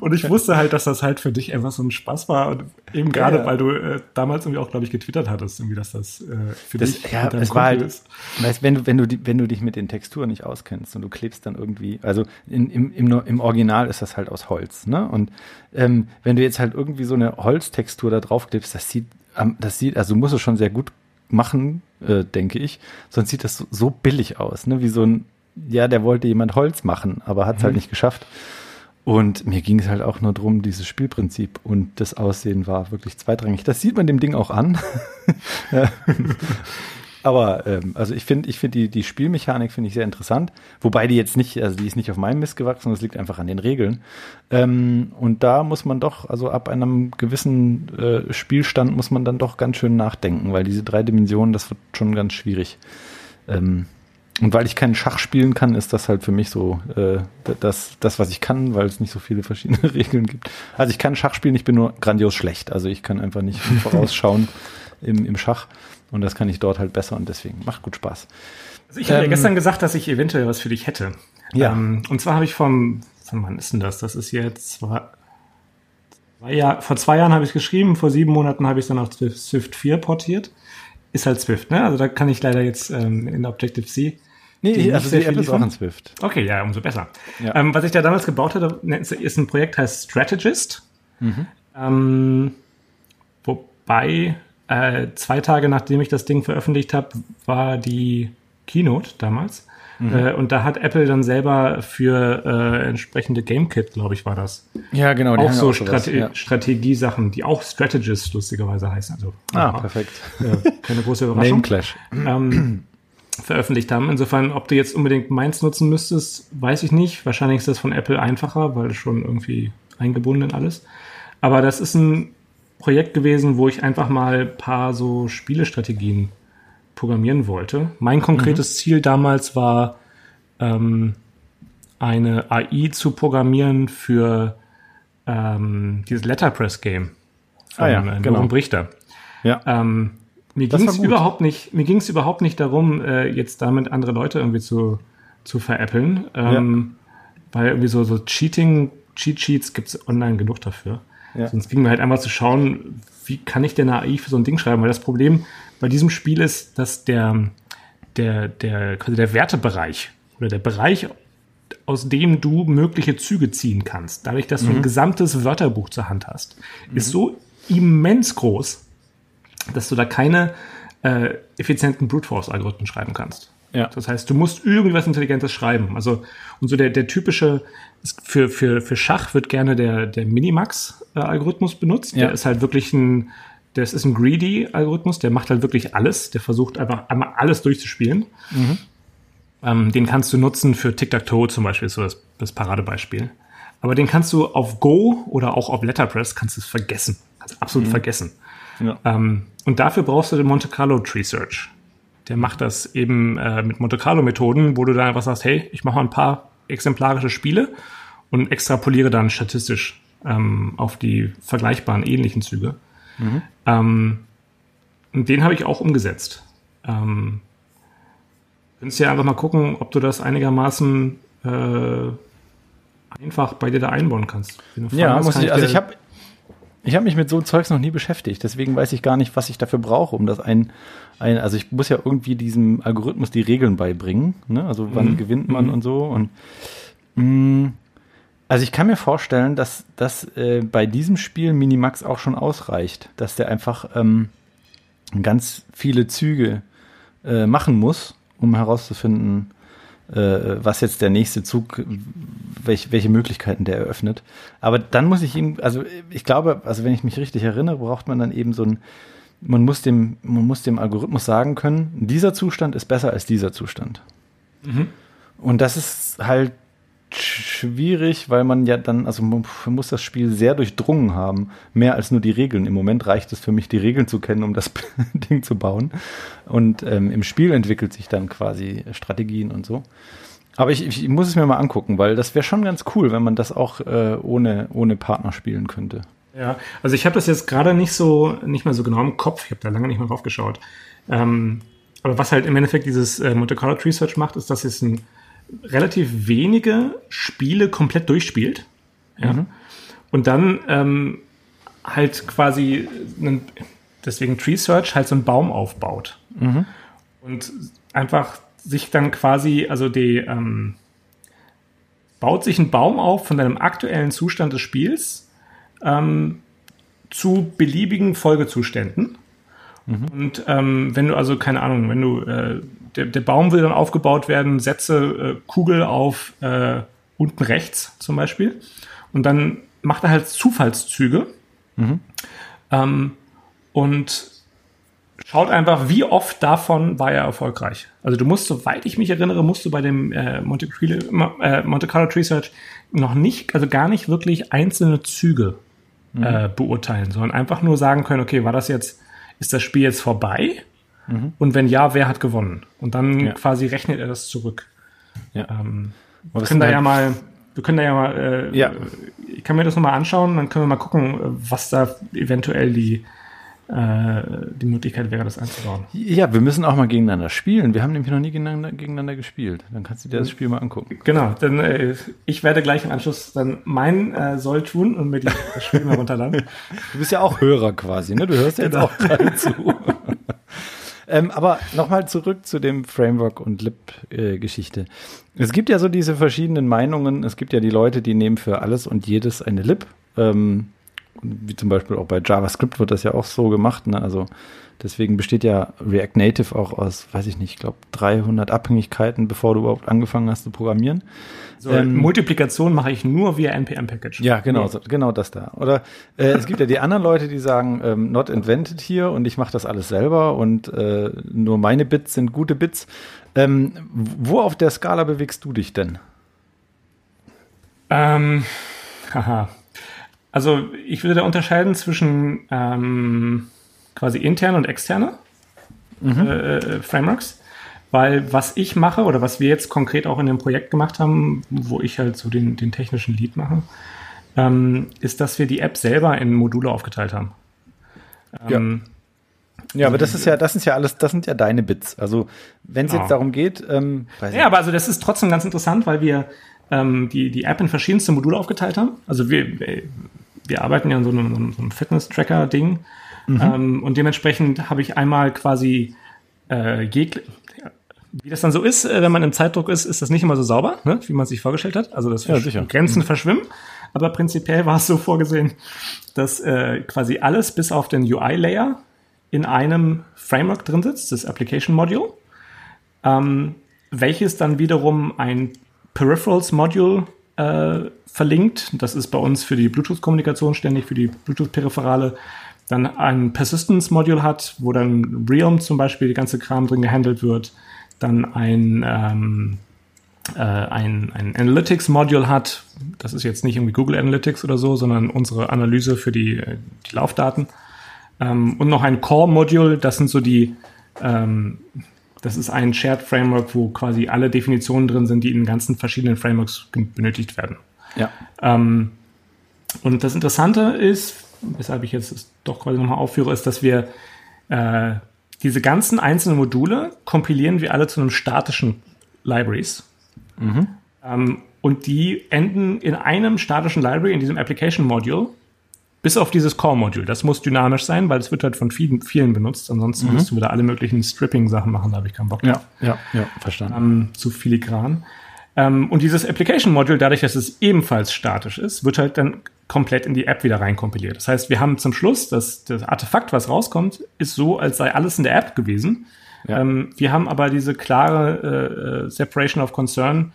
und ich wusste halt, dass das halt für dich einfach so ein Spaß war. Und eben gerade, ja, ja. weil du äh, damals irgendwie auch, glaube ich, getwittert hattest, irgendwie, dass das äh, für das, dich ja, es war halt, ist. Weißt, wenn du, wenn du, wenn du dich mit den Texturen nicht auskennst und du klebst dann irgendwie, also in, im, im, im Original ist das halt aus Holz, ne? Und ähm, wenn du jetzt halt irgendwie so eine Holztextur da drauf klebst, das sieht das sieht, also du musst es schon sehr gut machen, äh, denke ich. Sonst sieht das so, so, billig aus, ne? Wie so ein, ja, der wollte jemand Holz machen, aber hat es halt mhm. halt nicht geschafft. Und mir ging es halt auch nur drum, dieses Spielprinzip und das Aussehen war wirklich zweitrangig. Das sieht man dem Ding auch an. Aber ähm, also ich finde, ich finde die, die Spielmechanik finde ich sehr interessant, wobei die jetzt nicht, also die ist nicht auf meinem Mist gewachsen, das liegt einfach an den Regeln. Ähm, und da muss man doch, also ab einem gewissen äh, Spielstand muss man dann doch ganz schön nachdenken, weil diese drei Dimensionen, das wird schon ganz schwierig. Ähm, und weil ich keinen Schach spielen kann, ist das halt für mich so äh, das, das, was ich kann, weil es nicht so viele verschiedene Regeln gibt. Also ich kann Schach spielen, ich bin nur grandios schlecht. Also ich kann einfach nicht vorausschauen im, im Schach. Und das kann ich dort halt besser und deswegen macht gut Spaß. Also ich ähm, habe ja gestern gesagt, dass ich eventuell was für dich hätte. Ja. Ähm, und zwar habe ich vom, von wann ist denn das? Das ist jetzt zwei, zwei Jahr, vor zwei Jahren habe ich geschrieben, vor sieben Monaten habe ich es dann auf Swift 4 portiert. Ist halt Swift, ne? Also da kann ich leider jetzt ähm, in Objective-C Nee, die also die App ist auch in Swift. Okay, ja, umso besser. Ja. Ähm, was ich da damals gebaut hatte, ne, ist ein Projekt, heißt Strategist. Mhm. Ähm, wobei äh, zwei Tage nachdem ich das Ding veröffentlicht habe, war die Keynote damals. Mhm. Äh, und da hat Apple dann selber für äh, entsprechende GameKit, glaube ich, war das. Ja, genau. auch so auch Strate ja. Strategiesachen, die auch Strategist lustigerweise heißen. Also, ah, ja, perfekt. Keine große Überraschung. Name Clash. Ähm, veröffentlicht haben. Insofern, ob du jetzt unbedingt meins nutzen müsstest, weiß ich nicht. Wahrscheinlich ist das von Apple einfacher, weil schon irgendwie eingebunden in alles. Aber das ist ein Projekt gewesen, wo ich einfach mal paar so Spielestrategien programmieren wollte. Mein konkretes mhm. Ziel damals war, ähm, eine AI zu programmieren für ähm, dieses Letterpress-Game von ah ja, äh, genau. Brichter. Ja. Ähm, mir ging es überhaupt nicht, mir ging es überhaupt nicht darum, äh, jetzt damit andere Leute irgendwie zu, zu veräppeln. Ähm, ja. Weil irgendwie so, so Cheating, Cheat Sheets gibt es online genug dafür. Ja. Sonst ging mir halt einfach zu schauen, wie kann ich denn AI für so ein Ding schreiben? Weil das Problem bei diesem Spiel ist, dass der, der, der, quasi der Wertebereich oder der Bereich, aus dem du mögliche Züge ziehen kannst, dadurch, dass mhm. du ein mhm. gesamtes Wörterbuch zur Hand hast, mhm. ist so immens groß, dass du da keine äh, effizienten Brute Force-Algorithmen schreiben kannst. Ja. Das heißt, du musst irgendwas Intelligentes schreiben. Also, und so der, der typische, für, für, für Schach wird gerne der, der Minimax-Algorithmus benutzt. Ja. Der ist halt wirklich ein, das ist ein Greedy-Algorithmus, der macht halt wirklich alles. Der versucht einfach einmal alles durchzuspielen. Mhm. Ähm, den kannst du nutzen für Tic-Tac-Toe zum Beispiel, so das, das Paradebeispiel. Aber den kannst du auf Go oder auch auf Letterpress kannst du es vergessen. Kannst absolut mhm. vergessen. Ja. Ähm, und dafür brauchst du den Monte Carlo Tree Search. Der macht das eben äh, mit Monte Carlo Methoden, wo du dann einfach sagst, hey, ich mache mal ein paar exemplarische Spiele und extrapoliere dann statistisch ähm, auf die vergleichbaren ähnlichen Züge. Mhm. Ähm, und den habe ich auch umgesetzt. Ähm, kannst ja einfach mal gucken, ob du das einigermaßen äh, einfach bei dir da einbauen kannst. Ja, muss ich, also ich habe ich habe mich mit so Zeugs noch nie beschäftigt, deswegen weiß ich gar nicht, was ich dafür brauche, um das ein, ein also ich muss ja irgendwie diesem Algorithmus die Regeln beibringen, ne? Also wann mhm. gewinnt man mhm. und so und mh, mm, also ich kann mir vorstellen, dass das äh, bei diesem Spiel Minimax auch schon ausreicht, dass der einfach ähm, ganz viele Züge äh, machen muss, um herauszufinden, was jetzt der nächste Zug, welch, welche Möglichkeiten der eröffnet. Aber dann muss ich ihm, also ich glaube, also wenn ich mich richtig erinnere, braucht man dann eben so ein, man muss dem, man muss dem Algorithmus sagen können, dieser Zustand ist besser als dieser Zustand. Mhm. Und das ist halt schwierig, weil man ja dann, also man muss das Spiel sehr durchdrungen haben, mehr als nur die Regeln. Im Moment reicht es für mich, die Regeln zu kennen, um das Ding zu bauen. Und ähm, im Spiel entwickelt sich dann quasi Strategien und so. Aber ich, ich muss es mir mal angucken, weil das wäre schon ganz cool, wenn man das auch äh, ohne, ohne Partner spielen könnte. Ja, also ich habe das jetzt gerade nicht so, nicht mehr so genau im Kopf. Ich habe da lange nicht mehr drauf geschaut. Ähm, aber was halt im Endeffekt dieses äh, Monte Carlo Research macht, ist, dass es ein relativ wenige Spiele komplett durchspielt. Ja. Mhm. Und dann ähm, halt quasi, einen, deswegen Tree Search, halt so einen Baum aufbaut. Mhm. Und einfach sich dann quasi, also die, ähm, baut sich ein Baum auf von deinem aktuellen Zustand des Spiels ähm, zu beliebigen Folgezuständen. Mhm. Und ähm, wenn du also, keine Ahnung, wenn du äh, der, der Baum will dann aufgebaut werden, setze äh, Kugel auf äh, unten rechts zum Beispiel. Und dann macht er halt Zufallszüge. Mhm. Ähm, und schaut einfach, wie oft davon war er erfolgreich. Also du musst, soweit ich mich erinnere, musst du bei dem äh, Monte, Carlo, äh, Monte Carlo Tree Search noch nicht, also gar nicht wirklich einzelne Züge mhm. äh, beurteilen, sondern einfach nur sagen können, okay, war das jetzt, ist das Spiel jetzt vorbei? Mhm. Und wenn ja, wer hat gewonnen? Und dann ja. quasi rechnet er das zurück. Ja. Ähm, wir können da ja mal, wir können da ja mal, äh, ja. ich kann mir das nochmal anschauen, dann können wir mal gucken, was da eventuell die, die Möglichkeit wäre, das einzubauen. Ja, wir müssen auch mal gegeneinander spielen. Wir haben nämlich noch nie gegeneinander, gegeneinander gespielt. Dann kannst du dir das mhm. Spiel mal angucken. Genau, dann äh, ich werde gleich im Anschluss dann mein äh, Soll tun und mir die, das Spiel mal runterladen. Du bist ja auch Hörer quasi, ne? Du hörst ja jetzt genau. auch gerade zu. Ähm, aber nochmal zurück zu dem Framework und Lib-Geschichte. Äh, es gibt ja so diese verschiedenen Meinungen. Es gibt ja die Leute, die nehmen für alles und jedes eine Lib. Ähm, wie zum Beispiel auch bei JavaScript wird das ja auch so gemacht. Ne? Also deswegen besteht ja React Native auch aus, weiß ich nicht, ich glaube 300 Abhängigkeiten, bevor du überhaupt angefangen hast zu programmieren. So, ähm, Multiplikation mache ich nur via npm-Package. Ja, genau, so, genau das da. Oder äh, es gibt ja die anderen Leute, die sagen, ähm, not invented hier und ich mache das alles selber und äh, nur meine Bits sind gute Bits. Ähm, wo auf der Skala bewegst du dich denn? Ähm, haha. Also ich würde da unterscheiden zwischen ähm, quasi interne und externe mhm. äh, Frameworks. Weil was ich mache oder was wir jetzt konkret auch in dem Projekt gemacht haben, wo ich halt so den, den technischen Lead mache, ähm, ist, dass wir die App selber in Module aufgeteilt haben. Ähm, ja. ja, aber das ist ja, das ist ja alles, das sind ja deine Bits. Also wenn es jetzt darum geht, ähm, ja, aber also das ist trotzdem ganz interessant, weil wir ähm, die, die App in verschiedenste Module aufgeteilt haben. Also wir, wir arbeiten ja an so einem, so einem Fitness-Tracker-Ding. Mhm. Ähm, und dementsprechend habe ich einmal quasi äh, wie das dann so ist, äh, wenn man im Zeitdruck ist, ist das nicht immer so sauber, ne, wie man sich vorgestellt hat. Also das ja, Grenzen mhm. verschwimmen. Aber prinzipiell war es so vorgesehen, dass äh, quasi alles bis auf den UI-Layer in einem Framework drin sitzt, das Application Module, ähm, welches dann wiederum ein Peripherals Module äh, verlinkt. Das ist bei uns für die Bluetooth-Kommunikation ständig, für die Bluetooth-Peripherale. Dann ein Persistence-Module hat, wo dann Realm zum Beispiel die ganze Kram drin gehandelt wird. Dann ein, ähm, äh, ein, ein Analytics-Module hat. Das ist jetzt nicht irgendwie Google Analytics oder so, sondern unsere Analyse für die, äh, die Laufdaten. Ähm, und noch ein Core-Module, das sind so die, ähm, das ist ein Shared Framework, wo quasi alle Definitionen drin sind, die in ganzen verschiedenen Frameworks benötigt werden. Ja. Ähm, und das Interessante ist, weshalb ich jetzt doch quasi nochmal aufführe, ist, dass wir äh, diese ganzen einzelnen Module kompilieren wir alle zu einem statischen Libraries. Mhm. Ähm, und die enden in einem statischen Library, in diesem Application Module, bis auf dieses Core-Module. Das muss dynamisch sein, weil es wird halt von vielen, vielen benutzt. Ansonsten mhm. müssten wir da alle möglichen Stripping-Sachen machen, da habe ich keinen Bock drauf. Ja, ja, ja, verstanden. Ähm, zu filigran. Ähm, und dieses Application-Module, dadurch, dass es ebenfalls statisch ist, wird halt dann komplett in die App wieder reinkompiliert. Das heißt, wir haben zum Schluss, dass das Artefakt, was rauskommt, ist so, als sei alles in der App gewesen. Ja. Ähm, wir haben aber diese klare äh, Separation of Concern,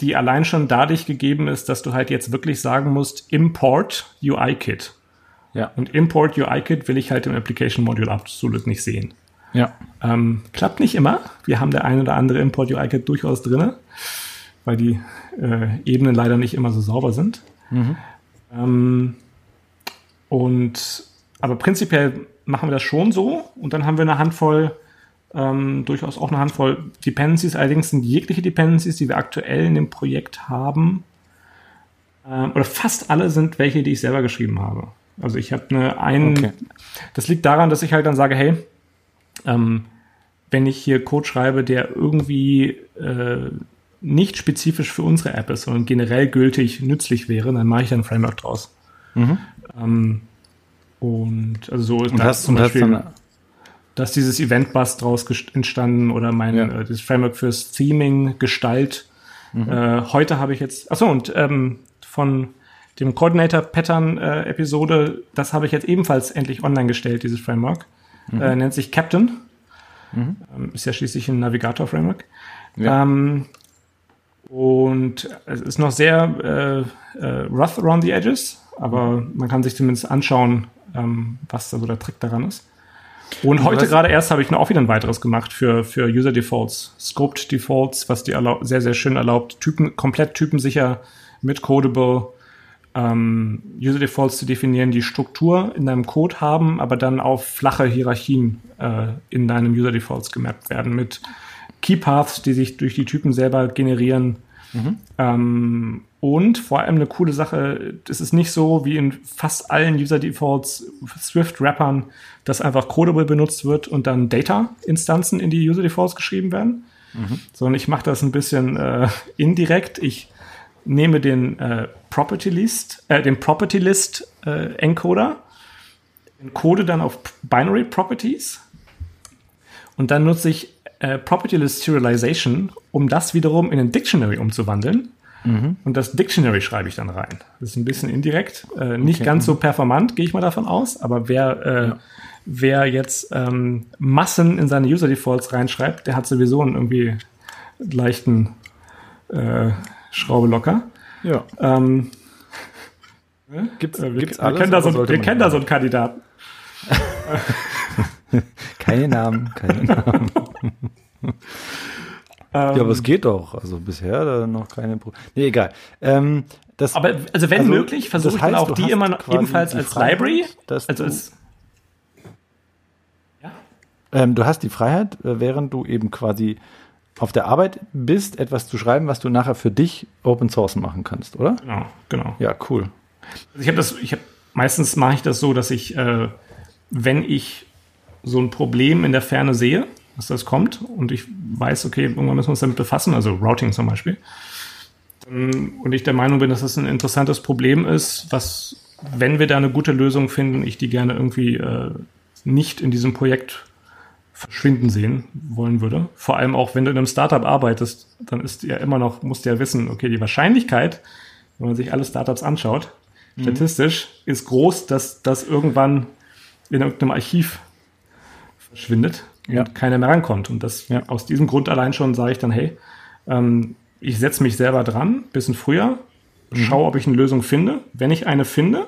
die allein schon dadurch gegeben ist, dass du halt jetzt wirklich sagen musst, Import UI-Kit. Ja. Und Import UI-Kit will ich halt im Application Module absolut nicht sehen. Ja. Ähm, klappt nicht immer. Wir haben der ein oder andere Import UI-Kit durchaus drin, weil die äh, Ebenen leider nicht immer so sauber sind. Mhm. Ähm, und aber prinzipiell machen wir das schon so und dann haben wir eine Handvoll, ähm, durchaus auch eine Handvoll Dependencies. Allerdings sind jegliche Dependencies, die wir aktuell in dem Projekt haben, ähm, oder fast alle sind welche, die ich selber geschrieben habe. Also ich habe eine ein, okay. das liegt daran, dass ich halt dann sage, hey, ähm, wenn ich hier Code schreibe, der irgendwie äh, nicht spezifisch für unsere App ist, sondern generell gültig nützlich wäre, dann mache ich ein Framework draus. Mhm. Ähm, und also so ist das zum Beispiel, dass dieses Event-Bus draus entstanden oder mein ja. äh, das Framework fürs Theming, Gestalt. Mhm. Äh, heute habe ich jetzt, achso, und ähm, von dem Coordinator-Pattern-Episode, äh, das habe ich jetzt ebenfalls endlich online gestellt, dieses Framework. Mhm. Äh, nennt sich Captain. Mhm. Ähm, ist ja schließlich ein Navigator-Framework. Ja. Ähm, und es ist noch sehr äh, äh, rough around the edges, aber man kann sich zumindest anschauen, ähm, was da so der Trick daran ist. Und heute gerade erst habe ich noch auch wieder ein weiteres gemacht für, für User Defaults, Scoped Defaults, was dir sehr, sehr schön erlaubt, Typen, komplett typensicher mit Codable ähm, User Defaults zu definieren, die Struktur in deinem Code haben, aber dann auf flache Hierarchien äh, in deinem User Defaults gemappt werden mit Key Paths, die sich durch die Typen selber generieren. Mhm. Ähm, und vor allem eine coole Sache, es ist nicht so wie in fast allen User Defaults Swift-Wrappern, dass einfach Codable benutzt wird und dann Data-Instanzen in die User Defaults geschrieben werden, mhm. sondern ich mache das ein bisschen äh, indirekt. Ich nehme den äh, Property List, äh, den Property List äh, Encoder, encode dann auf Binary Properties und dann nutze ich äh, Property List Serialization, um das wiederum in ein Dictionary umzuwandeln. Mhm. Und das Dictionary schreibe ich dann rein. Das ist ein bisschen indirekt, äh, nicht okay. ganz so performant, gehe ich mal davon aus. Aber wer, äh, ja. wer jetzt ähm, Massen in seine User Defaults reinschreibt, der hat sowieso einen irgendwie leichten äh, Schraube locker. Ja. Ähm, gibt's, äh, wir, gibt's alles, wir kennen da so, wir kennen da so einen Kandidaten. keine Namen, keine Namen. ja, aber es geht doch. Also bisher noch keine Probleme. Nee, egal. Ähm, das, aber also wenn also, möglich, versuche ich dann auch die immer noch ebenfalls als Freiheit, Library. Also als, ja? Ähm, du hast die Freiheit, äh, während du eben quasi auf der Arbeit bist, etwas zu schreiben, was du nachher für dich Open Source machen kannst, oder? Genau, genau. Ja, cool. Also ich habe das, ich habe meistens mache ich das so, dass ich, äh, wenn ich so ein Problem in der Ferne sehe, dass das kommt und ich weiß, okay, irgendwann müssen wir uns damit befassen, also Routing zum Beispiel. Und ich der Meinung bin, dass das ein interessantes Problem ist, was, wenn wir da eine gute Lösung finden, ich die gerne irgendwie äh, nicht in diesem Projekt verschwinden sehen wollen würde. Vor allem auch, wenn du in einem Startup arbeitest, dann ist ja immer noch, musst du ja wissen, okay, die Wahrscheinlichkeit, wenn man sich alle Startups anschaut, mhm. statistisch, ist groß, dass das irgendwann in irgendeinem Archiv verschwindet ja. und keiner mehr rankommt. Und das ja. aus diesem Grund allein schon sage ich dann, hey, ähm, ich setze mich selber dran, bisschen früher, mhm. schaue, ob ich eine Lösung finde. Wenn ich eine finde,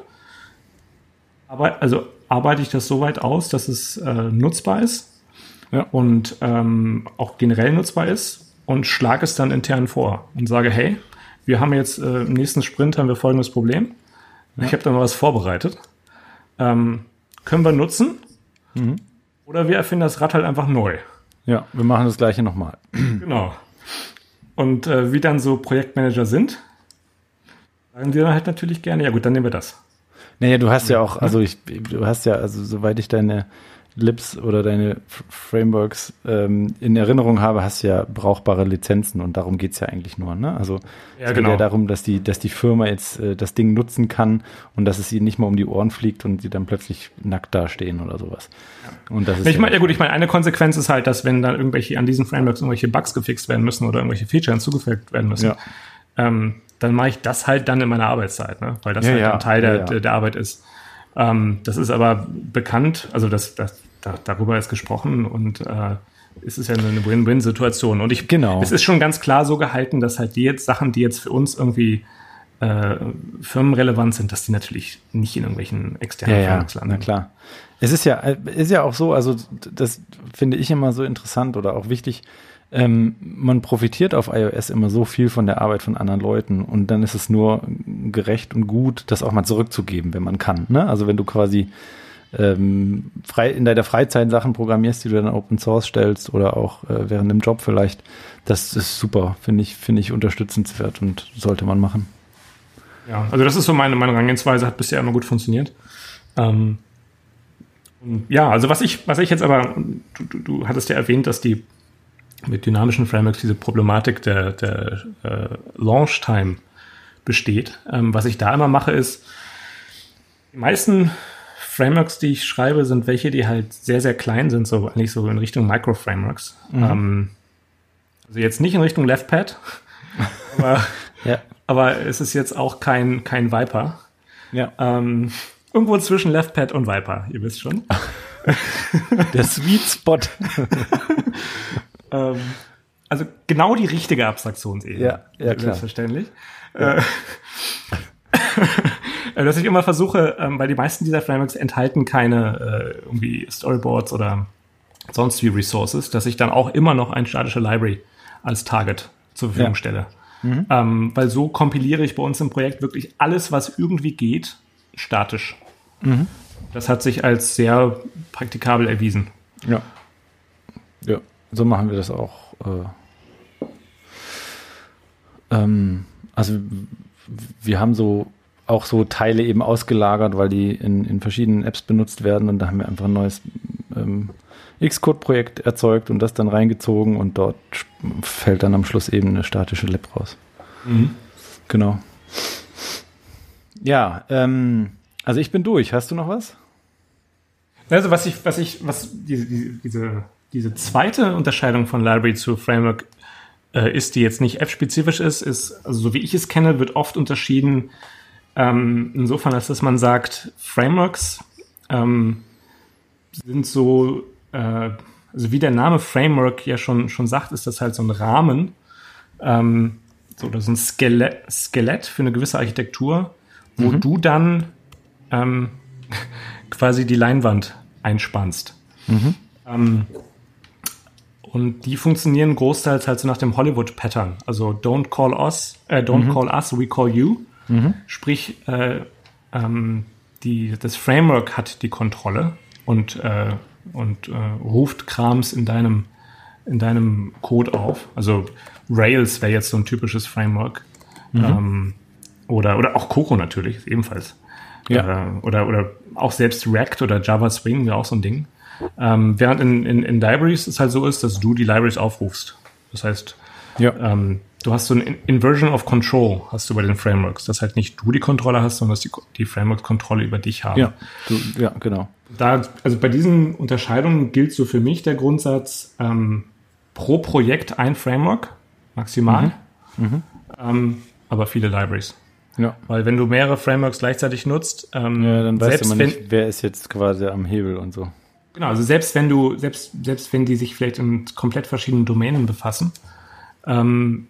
aber, also arbeite ich das so weit aus, dass es äh, nutzbar ist ja. und ähm, auch generell nutzbar ist und schlage es dann intern vor und sage, hey, wir haben jetzt äh, im nächsten Sprint haben wir folgendes Problem. Ja. Ich habe da mal was vorbereitet. Ähm, können wir nutzen? Mhm. Oder wir erfinden das Rad halt einfach neu. Ja, wir machen das gleiche nochmal. Genau. Und äh, wie dann so Projektmanager sind, sagen die dann halt natürlich gerne, ja gut, dann nehmen wir das. Naja, du hast ja auch, also ich, du hast ja, also soweit ich deine Libs oder deine Frameworks ähm, in Erinnerung habe, hast du ja brauchbare Lizenzen und darum geht's ja eigentlich nur. Ne? Also ja, es geht genau. ja darum, dass die, dass die Firma jetzt äh, das Ding nutzen kann und dass es ihnen nicht mal um die Ohren fliegt und sie dann plötzlich nackt dastehen oder sowas. Ja. Und das ist ich meine, ja gut, ich meine, eine Konsequenz ist halt, dass wenn dann irgendwelche an diesen Frameworks irgendwelche Bugs gefixt werden müssen oder irgendwelche Feature hinzugefügt werden müssen, ja. ähm, dann mache ich das halt dann in meiner Arbeitszeit, ne? weil das ja, halt ein Teil der, der, der Arbeit ist. Ähm, das ist aber bekannt, also das, das, da, darüber ist gesprochen und äh, es ist ja eine Win-Win-Situation. Und ich, genau. es ist schon ganz klar so gehalten, dass halt die jetzt Sachen, die jetzt für uns irgendwie äh, firmenrelevant sind, dass die natürlich nicht in irgendwelchen externen ja, Frameworks landen. Na klar. Es ist ja, ist ja auch so, also das finde ich immer so interessant oder auch wichtig, ähm, man profitiert auf iOS immer so viel von der Arbeit von anderen Leuten und dann ist es nur gerecht und gut, das auch mal zurückzugeben, wenn man kann. Ne? Also wenn du quasi ähm, frei, in deiner Freizeit Sachen programmierst, die du dann Open Source stellst oder auch äh, während dem Job vielleicht, das ist super, finde ich, finde ich unterstützenswert und sollte man machen. Ja, also das ist so meine, meine Herangehensweise, hat bisher immer gut funktioniert. Ähm, ja, also was ich, was ich jetzt aber, du, du, du hattest ja erwähnt, dass die mit dynamischen Frameworks diese Problematik der, der äh, Launch Time besteht. Ähm, was ich da immer mache, ist, die meisten Frameworks, die ich schreibe, sind welche, die halt sehr, sehr klein sind, so eigentlich so in Richtung Micro-Frameworks. Mhm. Ähm, also jetzt nicht in Richtung LeftPad, aber, ja. aber es ist jetzt auch kein, kein Viper. Ja. Ähm, irgendwo zwischen LeftPad und Viper, ihr wisst schon. Der Sweet Spot. Ähm, also genau die richtige Abstraktionsebene. Ja, ja klar. Selbstverständlich. Ja. Äh, dass ich immer versuche, ähm, weil die meisten dieser Frameworks enthalten keine äh, irgendwie Storyboards oder sonst wie Resources, dass ich dann auch immer noch ein statische Library als Target zur Verfügung ja. stelle. Mhm. Ähm, weil so kompiliere ich bei uns im Projekt wirklich alles, was irgendwie geht, statisch. Mhm. Das hat sich als sehr praktikabel erwiesen. Ja. Ja. So machen wir das auch. Äh, ähm, also wir haben so auch so Teile eben ausgelagert, weil die in, in verschiedenen Apps benutzt werden und da haben wir einfach ein neues ähm, Xcode-Projekt erzeugt und das dann reingezogen und dort fällt dann am Schluss eben eine statische Lib raus. Mhm. Genau. Ja, ähm, also ich bin durch. Hast du noch was? Also was ich, was ich, was diese, diese diese zweite Unterscheidung von Library zu Framework äh, ist, die jetzt nicht App-spezifisch ist, ist, also so wie ich es kenne, wird oft unterschieden, ähm, insofern, als dass man sagt, Frameworks ähm, sind so, äh, also wie der Name Framework ja schon, schon sagt, ist das halt so ein Rahmen, ähm, so, oder so ein Skelett, Skelett für eine gewisse Architektur, wo mhm. du dann ähm, quasi die Leinwand einspannst. Mhm. Und die funktionieren großteils halt so nach dem Hollywood-Pattern. Also don't call us, äh, don't mhm. call us, we call you. Mhm. Sprich, äh, ähm, die, das Framework hat die Kontrolle und, äh, und äh, ruft Krams in deinem, in deinem Code auf. Also Rails wäre jetzt so ein typisches Framework. Mhm. Ähm, oder, oder auch Coco natürlich, ebenfalls. Ja. Äh, oder, oder auch selbst React oder Java Swing wäre auch so ein Ding. Ähm, während in, in, in Libraries es halt so ist, dass du die Libraries aufrufst. Das heißt, ja. ähm, du hast so ein Inversion of Control hast du bei den Frameworks, dass halt nicht du die Kontrolle hast, sondern dass die, die Frameworks Kontrolle über dich haben. Ja, du, ja, genau. Da, also bei diesen Unterscheidungen gilt so für mich der Grundsatz, ähm, pro Projekt ein Framework, maximal, mhm. Mhm. Ähm, aber viele Libraries. Ja. Weil wenn du mehrere Frameworks gleichzeitig nutzt, ähm, ja, dann weißt du nicht, wer ist jetzt quasi am Hebel und so. Genau, also selbst wenn du, selbst, selbst wenn die sich vielleicht in komplett verschiedenen Domänen befassen, ähm,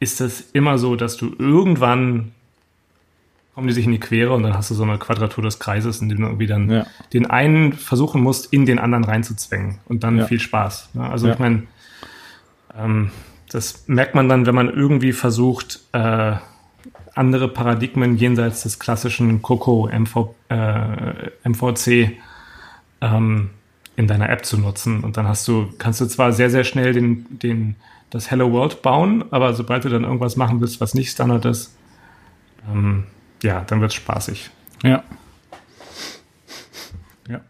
ist es immer so, dass du irgendwann kommen die sich in die Quere und dann hast du so eine Quadratur des Kreises, in dem du irgendwie dann ja. den einen versuchen musst, in den anderen reinzuzwängen und dann ja. viel Spaß. Ne? Also ja. ich meine, ähm, das merkt man dann, wenn man irgendwie versucht, äh, andere Paradigmen jenseits des klassischen Coco MV, äh, MVC ähm, in deiner App zu nutzen. Und dann hast du, kannst du zwar sehr, sehr schnell den, den das Hello World bauen, aber sobald du dann irgendwas machen willst, was nicht Standard ist, ähm, ja, dann wird es spaßig. Ja. Ja.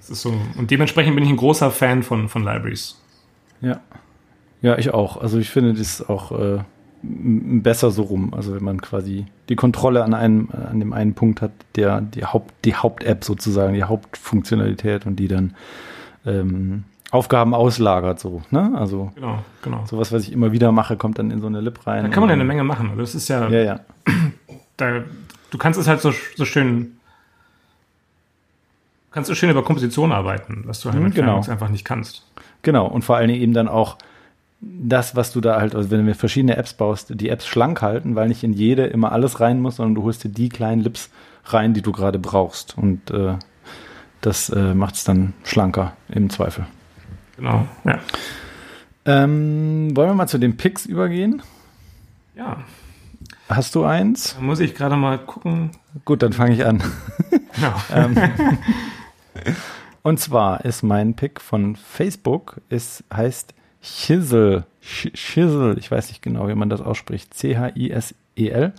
Das ist so. Und dementsprechend bin ich ein großer Fan von, von Libraries. Ja. Ja, ich auch. Also ich finde das auch äh, besser so rum. Also wenn man quasi die Kontrolle an einem, an dem einen Punkt hat, der die Haupt, die Haupt-App sozusagen, die Hauptfunktionalität und die dann ähm, Aufgaben auslagert, so, ne? Also genau, genau. sowas, was ich immer wieder mache, kommt dann in so eine Lip rein. Da kann man ja eine Menge machen. Also das ist ja, ja, ja. Da, du kannst es halt so, so schön, kannst du schön über Komposition arbeiten, was du halt mhm, mit genau. einfach nicht kannst. Genau, und vor allen Dingen eben dann auch das, was du da halt, also wenn du mir verschiedene Apps baust, die Apps schlank halten, weil nicht in jede immer alles rein muss, sondern du holst dir die kleinen Lips rein, die du gerade brauchst. Und äh, das äh, macht es dann schlanker im Zweifel. Genau, ja. Ähm, wollen wir mal zu den Picks übergehen? Ja. Hast du eins? Da muss ich gerade mal gucken. Gut, dann fange ich an. Genau. ähm, und zwar ist mein Pick von Facebook, es heißt Chisel. Chisel, ich weiß nicht genau, wie man das ausspricht. C-H-I-S-E-L.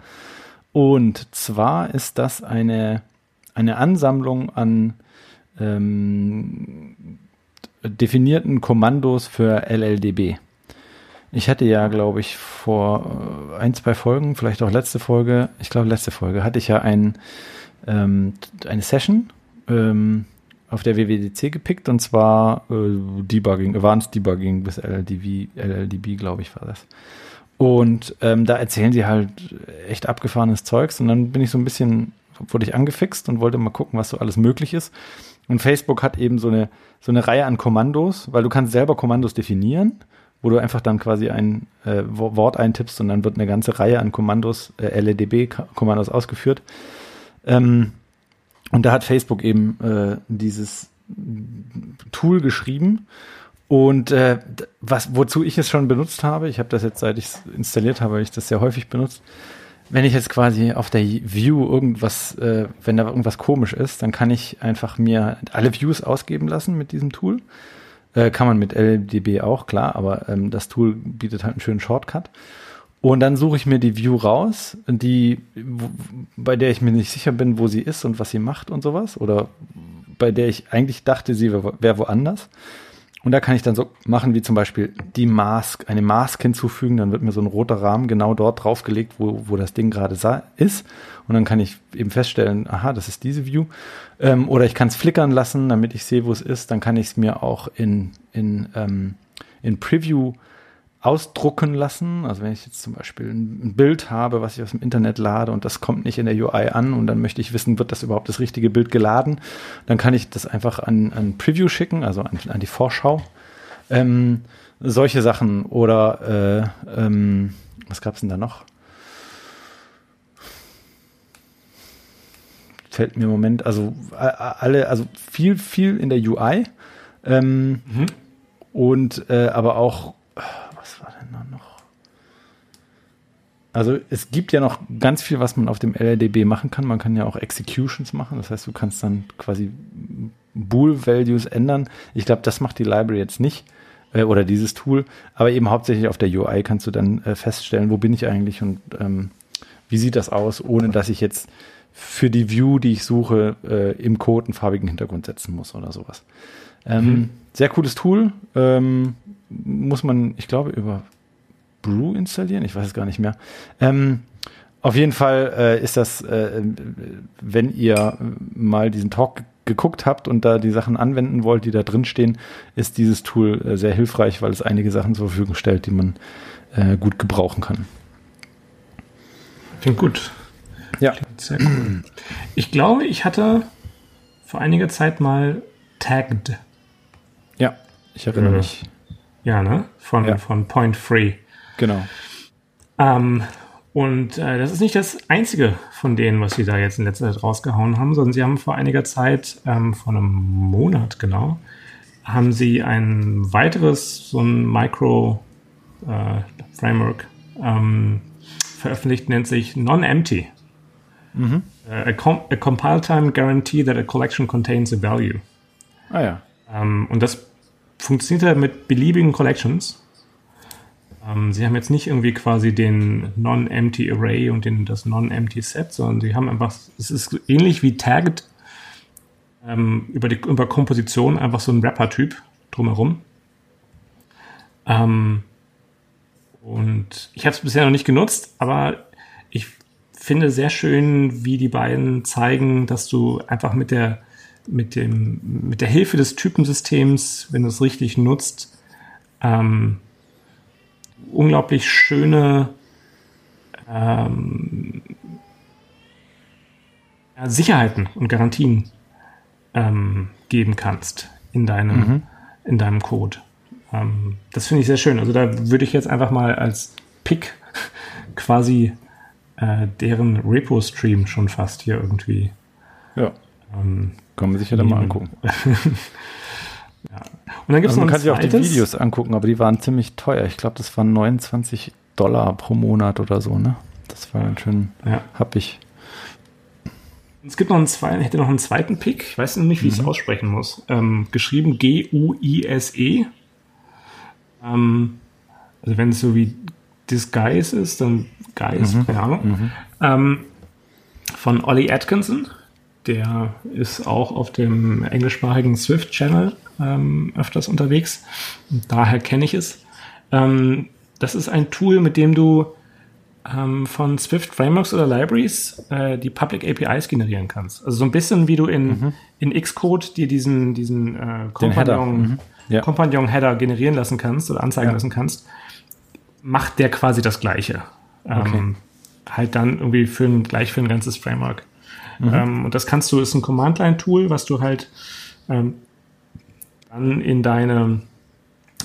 Und zwar ist das eine, eine Ansammlung an ähm, definierten Kommandos für LLDB. Ich hatte ja, glaube ich, vor äh, ein, zwei Folgen, vielleicht auch letzte Folge, ich glaube letzte Folge, hatte ich ja ein, ähm, eine Session ähm, auf der WWDC gepickt und zwar äh, Debugging, Advanced Debugging bis LLDB, LLDB glaube ich, war das. Und ähm, da erzählen sie halt echt abgefahrenes Zeugs und dann bin ich so ein bisschen, wurde ich angefixt und wollte mal gucken, was so alles möglich ist. Und Facebook hat eben so eine, so eine Reihe an Kommandos, weil du kannst selber Kommandos definieren, wo du einfach dann quasi ein äh, Wort eintippst und dann wird eine ganze Reihe an Kommandos, äh, LEDB-Kommandos ausgeführt. Ähm, und da hat Facebook eben äh, dieses Tool geschrieben. Und äh, was, wozu ich es schon benutzt habe, ich habe das jetzt, seit ich es installiert habe, ich das sehr häufig benutzt, wenn ich jetzt quasi auf der View irgendwas, äh, wenn da irgendwas komisch ist, dann kann ich einfach mir alle Views ausgeben lassen mit diesem Tool. Äh, kann man mit LDB auch, klar, aber ähm, das Tool bietet halt einen schönen Shortcut. Und dann suche ich mir die View raus, die, wo, bei der ich mir nicht sicher bin, wo sie ist und was sie macht und sowas. Oder bei der ich eigentlich dachte, sie wäre wär woanders. Und da kann ich dann so machen, wie zum Beispiel die Mask, eine Mask hinzufügen, dann wird mir so ein roter Rahmen genau dort draufgelegt, wo, wo das Ding gerade ist. Und dann kann ich eben feststellen, aha, das ist diese View. Ähm, oder ich kann es flickern lassen, damit ich sehe, wo es ist. Dann kann ich es mir auch in, in, ähm, in Preview ausdrucken lassen. Also wenn ich jetzt zum Beispiel ein Bild habe, was ich aus dem Internet lade und das kommt nicht in der UI an und dann möchte ich wissen, wird das überhaupt das richtige Bild geladen, dann kann ich das einfach an, an Preview schicken, also an, an die Vorschau. Ähm, solche Sachen oder äh, ähm, was gab es denn da noch? Fällt mir im Moment, also alle, also viel, viel in der UI ähm, mhm. und äh, aber auch Also es gibt ja noch ganz viel, was man auf dem LLDB machen kann. Man kann ja auch Executions machen. Das heißt, du kannst dann quasi Bool-Values ändern. Ich glaube, das macht die Library jetzt nicht äh, oder dieses Tool. Aber eben hauptsächlich auf der UI kannst du dann äh, feststellen, wo bin ich eigentlich und ähm, wie sieht das aus, ohne dass ich jetzt für die View, die ich suche, äh, im Code einen farbigen Hintergrund setzen muss oder sowas. Ähm, mhm. Sehr cooles Tool. Ähm, muss man, ich glaube, über Brew installieren? Ich weiß es gar nicht mehr. Ähm, auf jeden Fall äh, ist das, äh, wenn ihr mal diesen Talk geguckt habt und da die Sachen anwenden wollt, die da drin stehen, ist dieses Tool äh, sehr hilfreich, weil es einige Sachen zur Verfügung stellt, die man äh, gut gebrauchen kann. Klingt gut. Ja. Klingt sehr cool. Ich glaube, ich hatte vor einiger Zeit mal Tagged. Ja, ich erinnere mich. Ja, ne? Von, ja. von Point Free. Genau. Ähm, und äh, das ist nicht das einzige von denen, was sie da jetzt in letzter Zeit rausgehauen haben, sondern sie haben vor einiger Zeit, ähm, vor einem Monat genau, haben sie ein weiteres, so ein Micro-Framework äh, ähm, veröffentlicht, nennt sich Non-Empty. Mhm. Uh, a, com a compile time guarantee that a collection contains a value. Ah ja. Ähm, und das funktioniert mit beliebigen Collections. Ähm, sie haben jetzt nicht irgendwie quasi den Non-Empty Array und den, das Non-Empty Set, sondern sie haben einfach, es ist ähnlich wie Tagged ähm, über, die, über Komposition, einfach so ein Wrapper-Typ drumherum. Ähm, und ich habe es bisher noch nicht genutzt, aber ich finde sehr schön, wie die beiden zeigen, dass du einfach mit der, mit dem, mit der Hilfe des Typensystems, wenn du es richtig nutzt, ähm, unglaublich schöne ähm, Sicherheiten und Garantien ähm, geben kannst in deinem, mhm. in deinem Code. Ähm, das finde ich sehr schön. Also da würde ich jetzt einfach mal als Pick quasi äh, deren Repo-Stream schon fast hier irgendwie. Ja. Ähm, kann man sich ja dann mal angucken. Und dann gibt's also man kann sich auch die Videos angucken, aber die waren ziemlich teuer. Ich glaube, das waren 29 Dollar pro Monat oder so, ne? Das war ganz schön ja. happig. Es gibt noch einen zweiten, hätte noch einen zweiten Pick. Ich weiß noch nicht, wie mhm. ich es aussprechen muss. Ähm, geschrieben G-U-I-S-E. Ähm, also wenn es so wie Disguise ist, dann Guys, mhm. keine Ahnung. Mhm. Ähm, von Ollie Atkinson. Der ist auch auf dem englischsprachigen Swift-Channel ähm, öfters unterwegs. Daher kenne ich es. Ähm, das ist ein Tool, mit dem du ähm, von Swift Frameworks oder Libraries äh, die Public APIs generieren kannst. Also so ein bisschen wie du in, mhm. in Xcode dir diesen, diesen äh, Compagnon, mhm. ja. Compagnon Header generieren lassen kannst oder anzeigen ja. lassen kannst, macht der quasi das Gleiche. Ähm, okay. Halt dann irgendwie für ein, gleich für ein ganzes Framework. Mhm. Ähm, und das kannst du, ist ein Command-Line-Tool, was du halt ähm, dann in deine,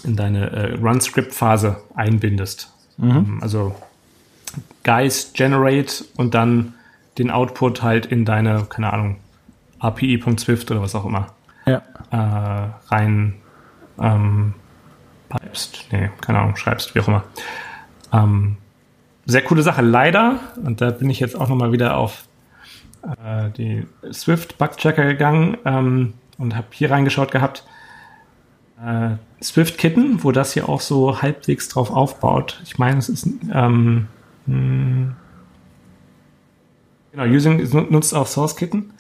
in deine äh, Run-Script-Phase einbindest. Mhm. Ähm, also Guys generate und dann den Output halt in deine, keine Ahnung, API.Swift oder was auch immer ja. äh, rein ähm, pipest. Nee, keine Ahnung, schreibst, wie auch immer. Ähm, sehr coole Sache. Leider, und da bin ich jetzt auch nochmal wieder auf äh, die Swift Bug-Checker gegangen ähm, und habe hier reingeschaut gehabt äh, Swift Kitten, wo das hier auch so halbwegs drauf aufbaut. Ich meine, es ist ähm, mh, hm, genau, Using nutzt auch Source Kitten.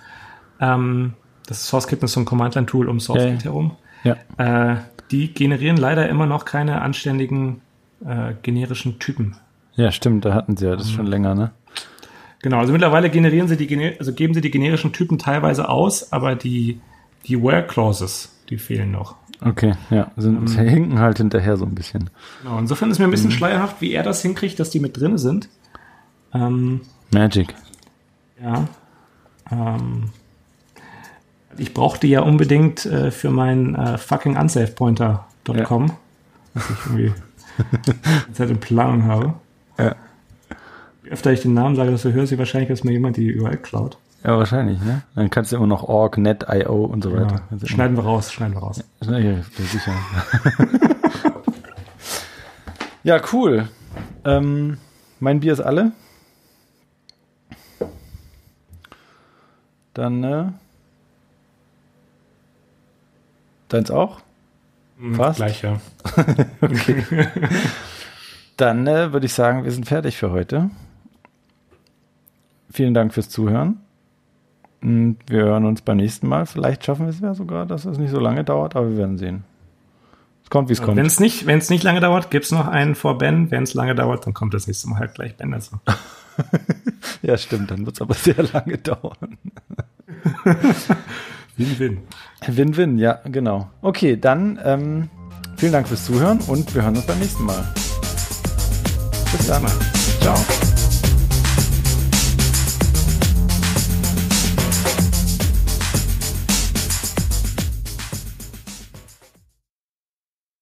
Ähm, das Source Kitten ist so ein Command-Line-Tool um Source Kit herum. Ja. Äh, die generieren leider immer noch keine anständigen äh, generischen Typen. Ja, stimmt, da hatten sie ja das ähm, schon länger, ne? Genau, also mittlerweile generieren sie die, also geben sie die generischen Typen teilweise aus, aber die, die Where Clauses, die fehlen noch. Okay, ja. Sind, Ähm. sie hinken halt hinterher so ein bisschen. Genau, insofern ist mir ein bisschen schleierhaft, wie er das hinkriegt, dass die mit drin sind. Ähm, Magic. ja. Ähm, ich brauchte ja unbedingt äh, für mein äh, fucking unsavepointer.com, was ich irgendwie Zeit in Planung habe. Ja. Öfter ich den Namen sage, desto höher ist die Wahrscheinlichkeit, dass mir jemand die URL klaut. Ja, wahrscheinlich, ne? Dann kannst du immer noch org, net, io und so weiter. Ja, immer- schneiden wir raus, schneiden wir raus. Ja, ja, sicher. ja, cool. Ähm, mein Bier ist alle. Dann, äh, deins auch? Fast. Gleich, ja. Dann äh, würde ich sagen, wir sind fertig für heute. Vielen Dank fürs Zuhören. Und wir hören uns beim nächsten Mal. Vielleicht schaffen wir es ja sogar, dass es nicht so lange dauert, aber wir werden sehen. Es kommt, wie es kommt. Wenn es nicht, wenn's nicht lange dauert, gibt's noch einen vor Ben. Wenn es lange dauert, dann kommt das nächste Mal halt gleich Ben dazu. Ja, stimmt, dann wird es aber sehr lange dauern. Win-win. Win-win, ja, genau. Okay, dann ähm, vielen Dank fürs Zuhören und wir hören uns beim nächsten Mal. Bis dann. Ciao.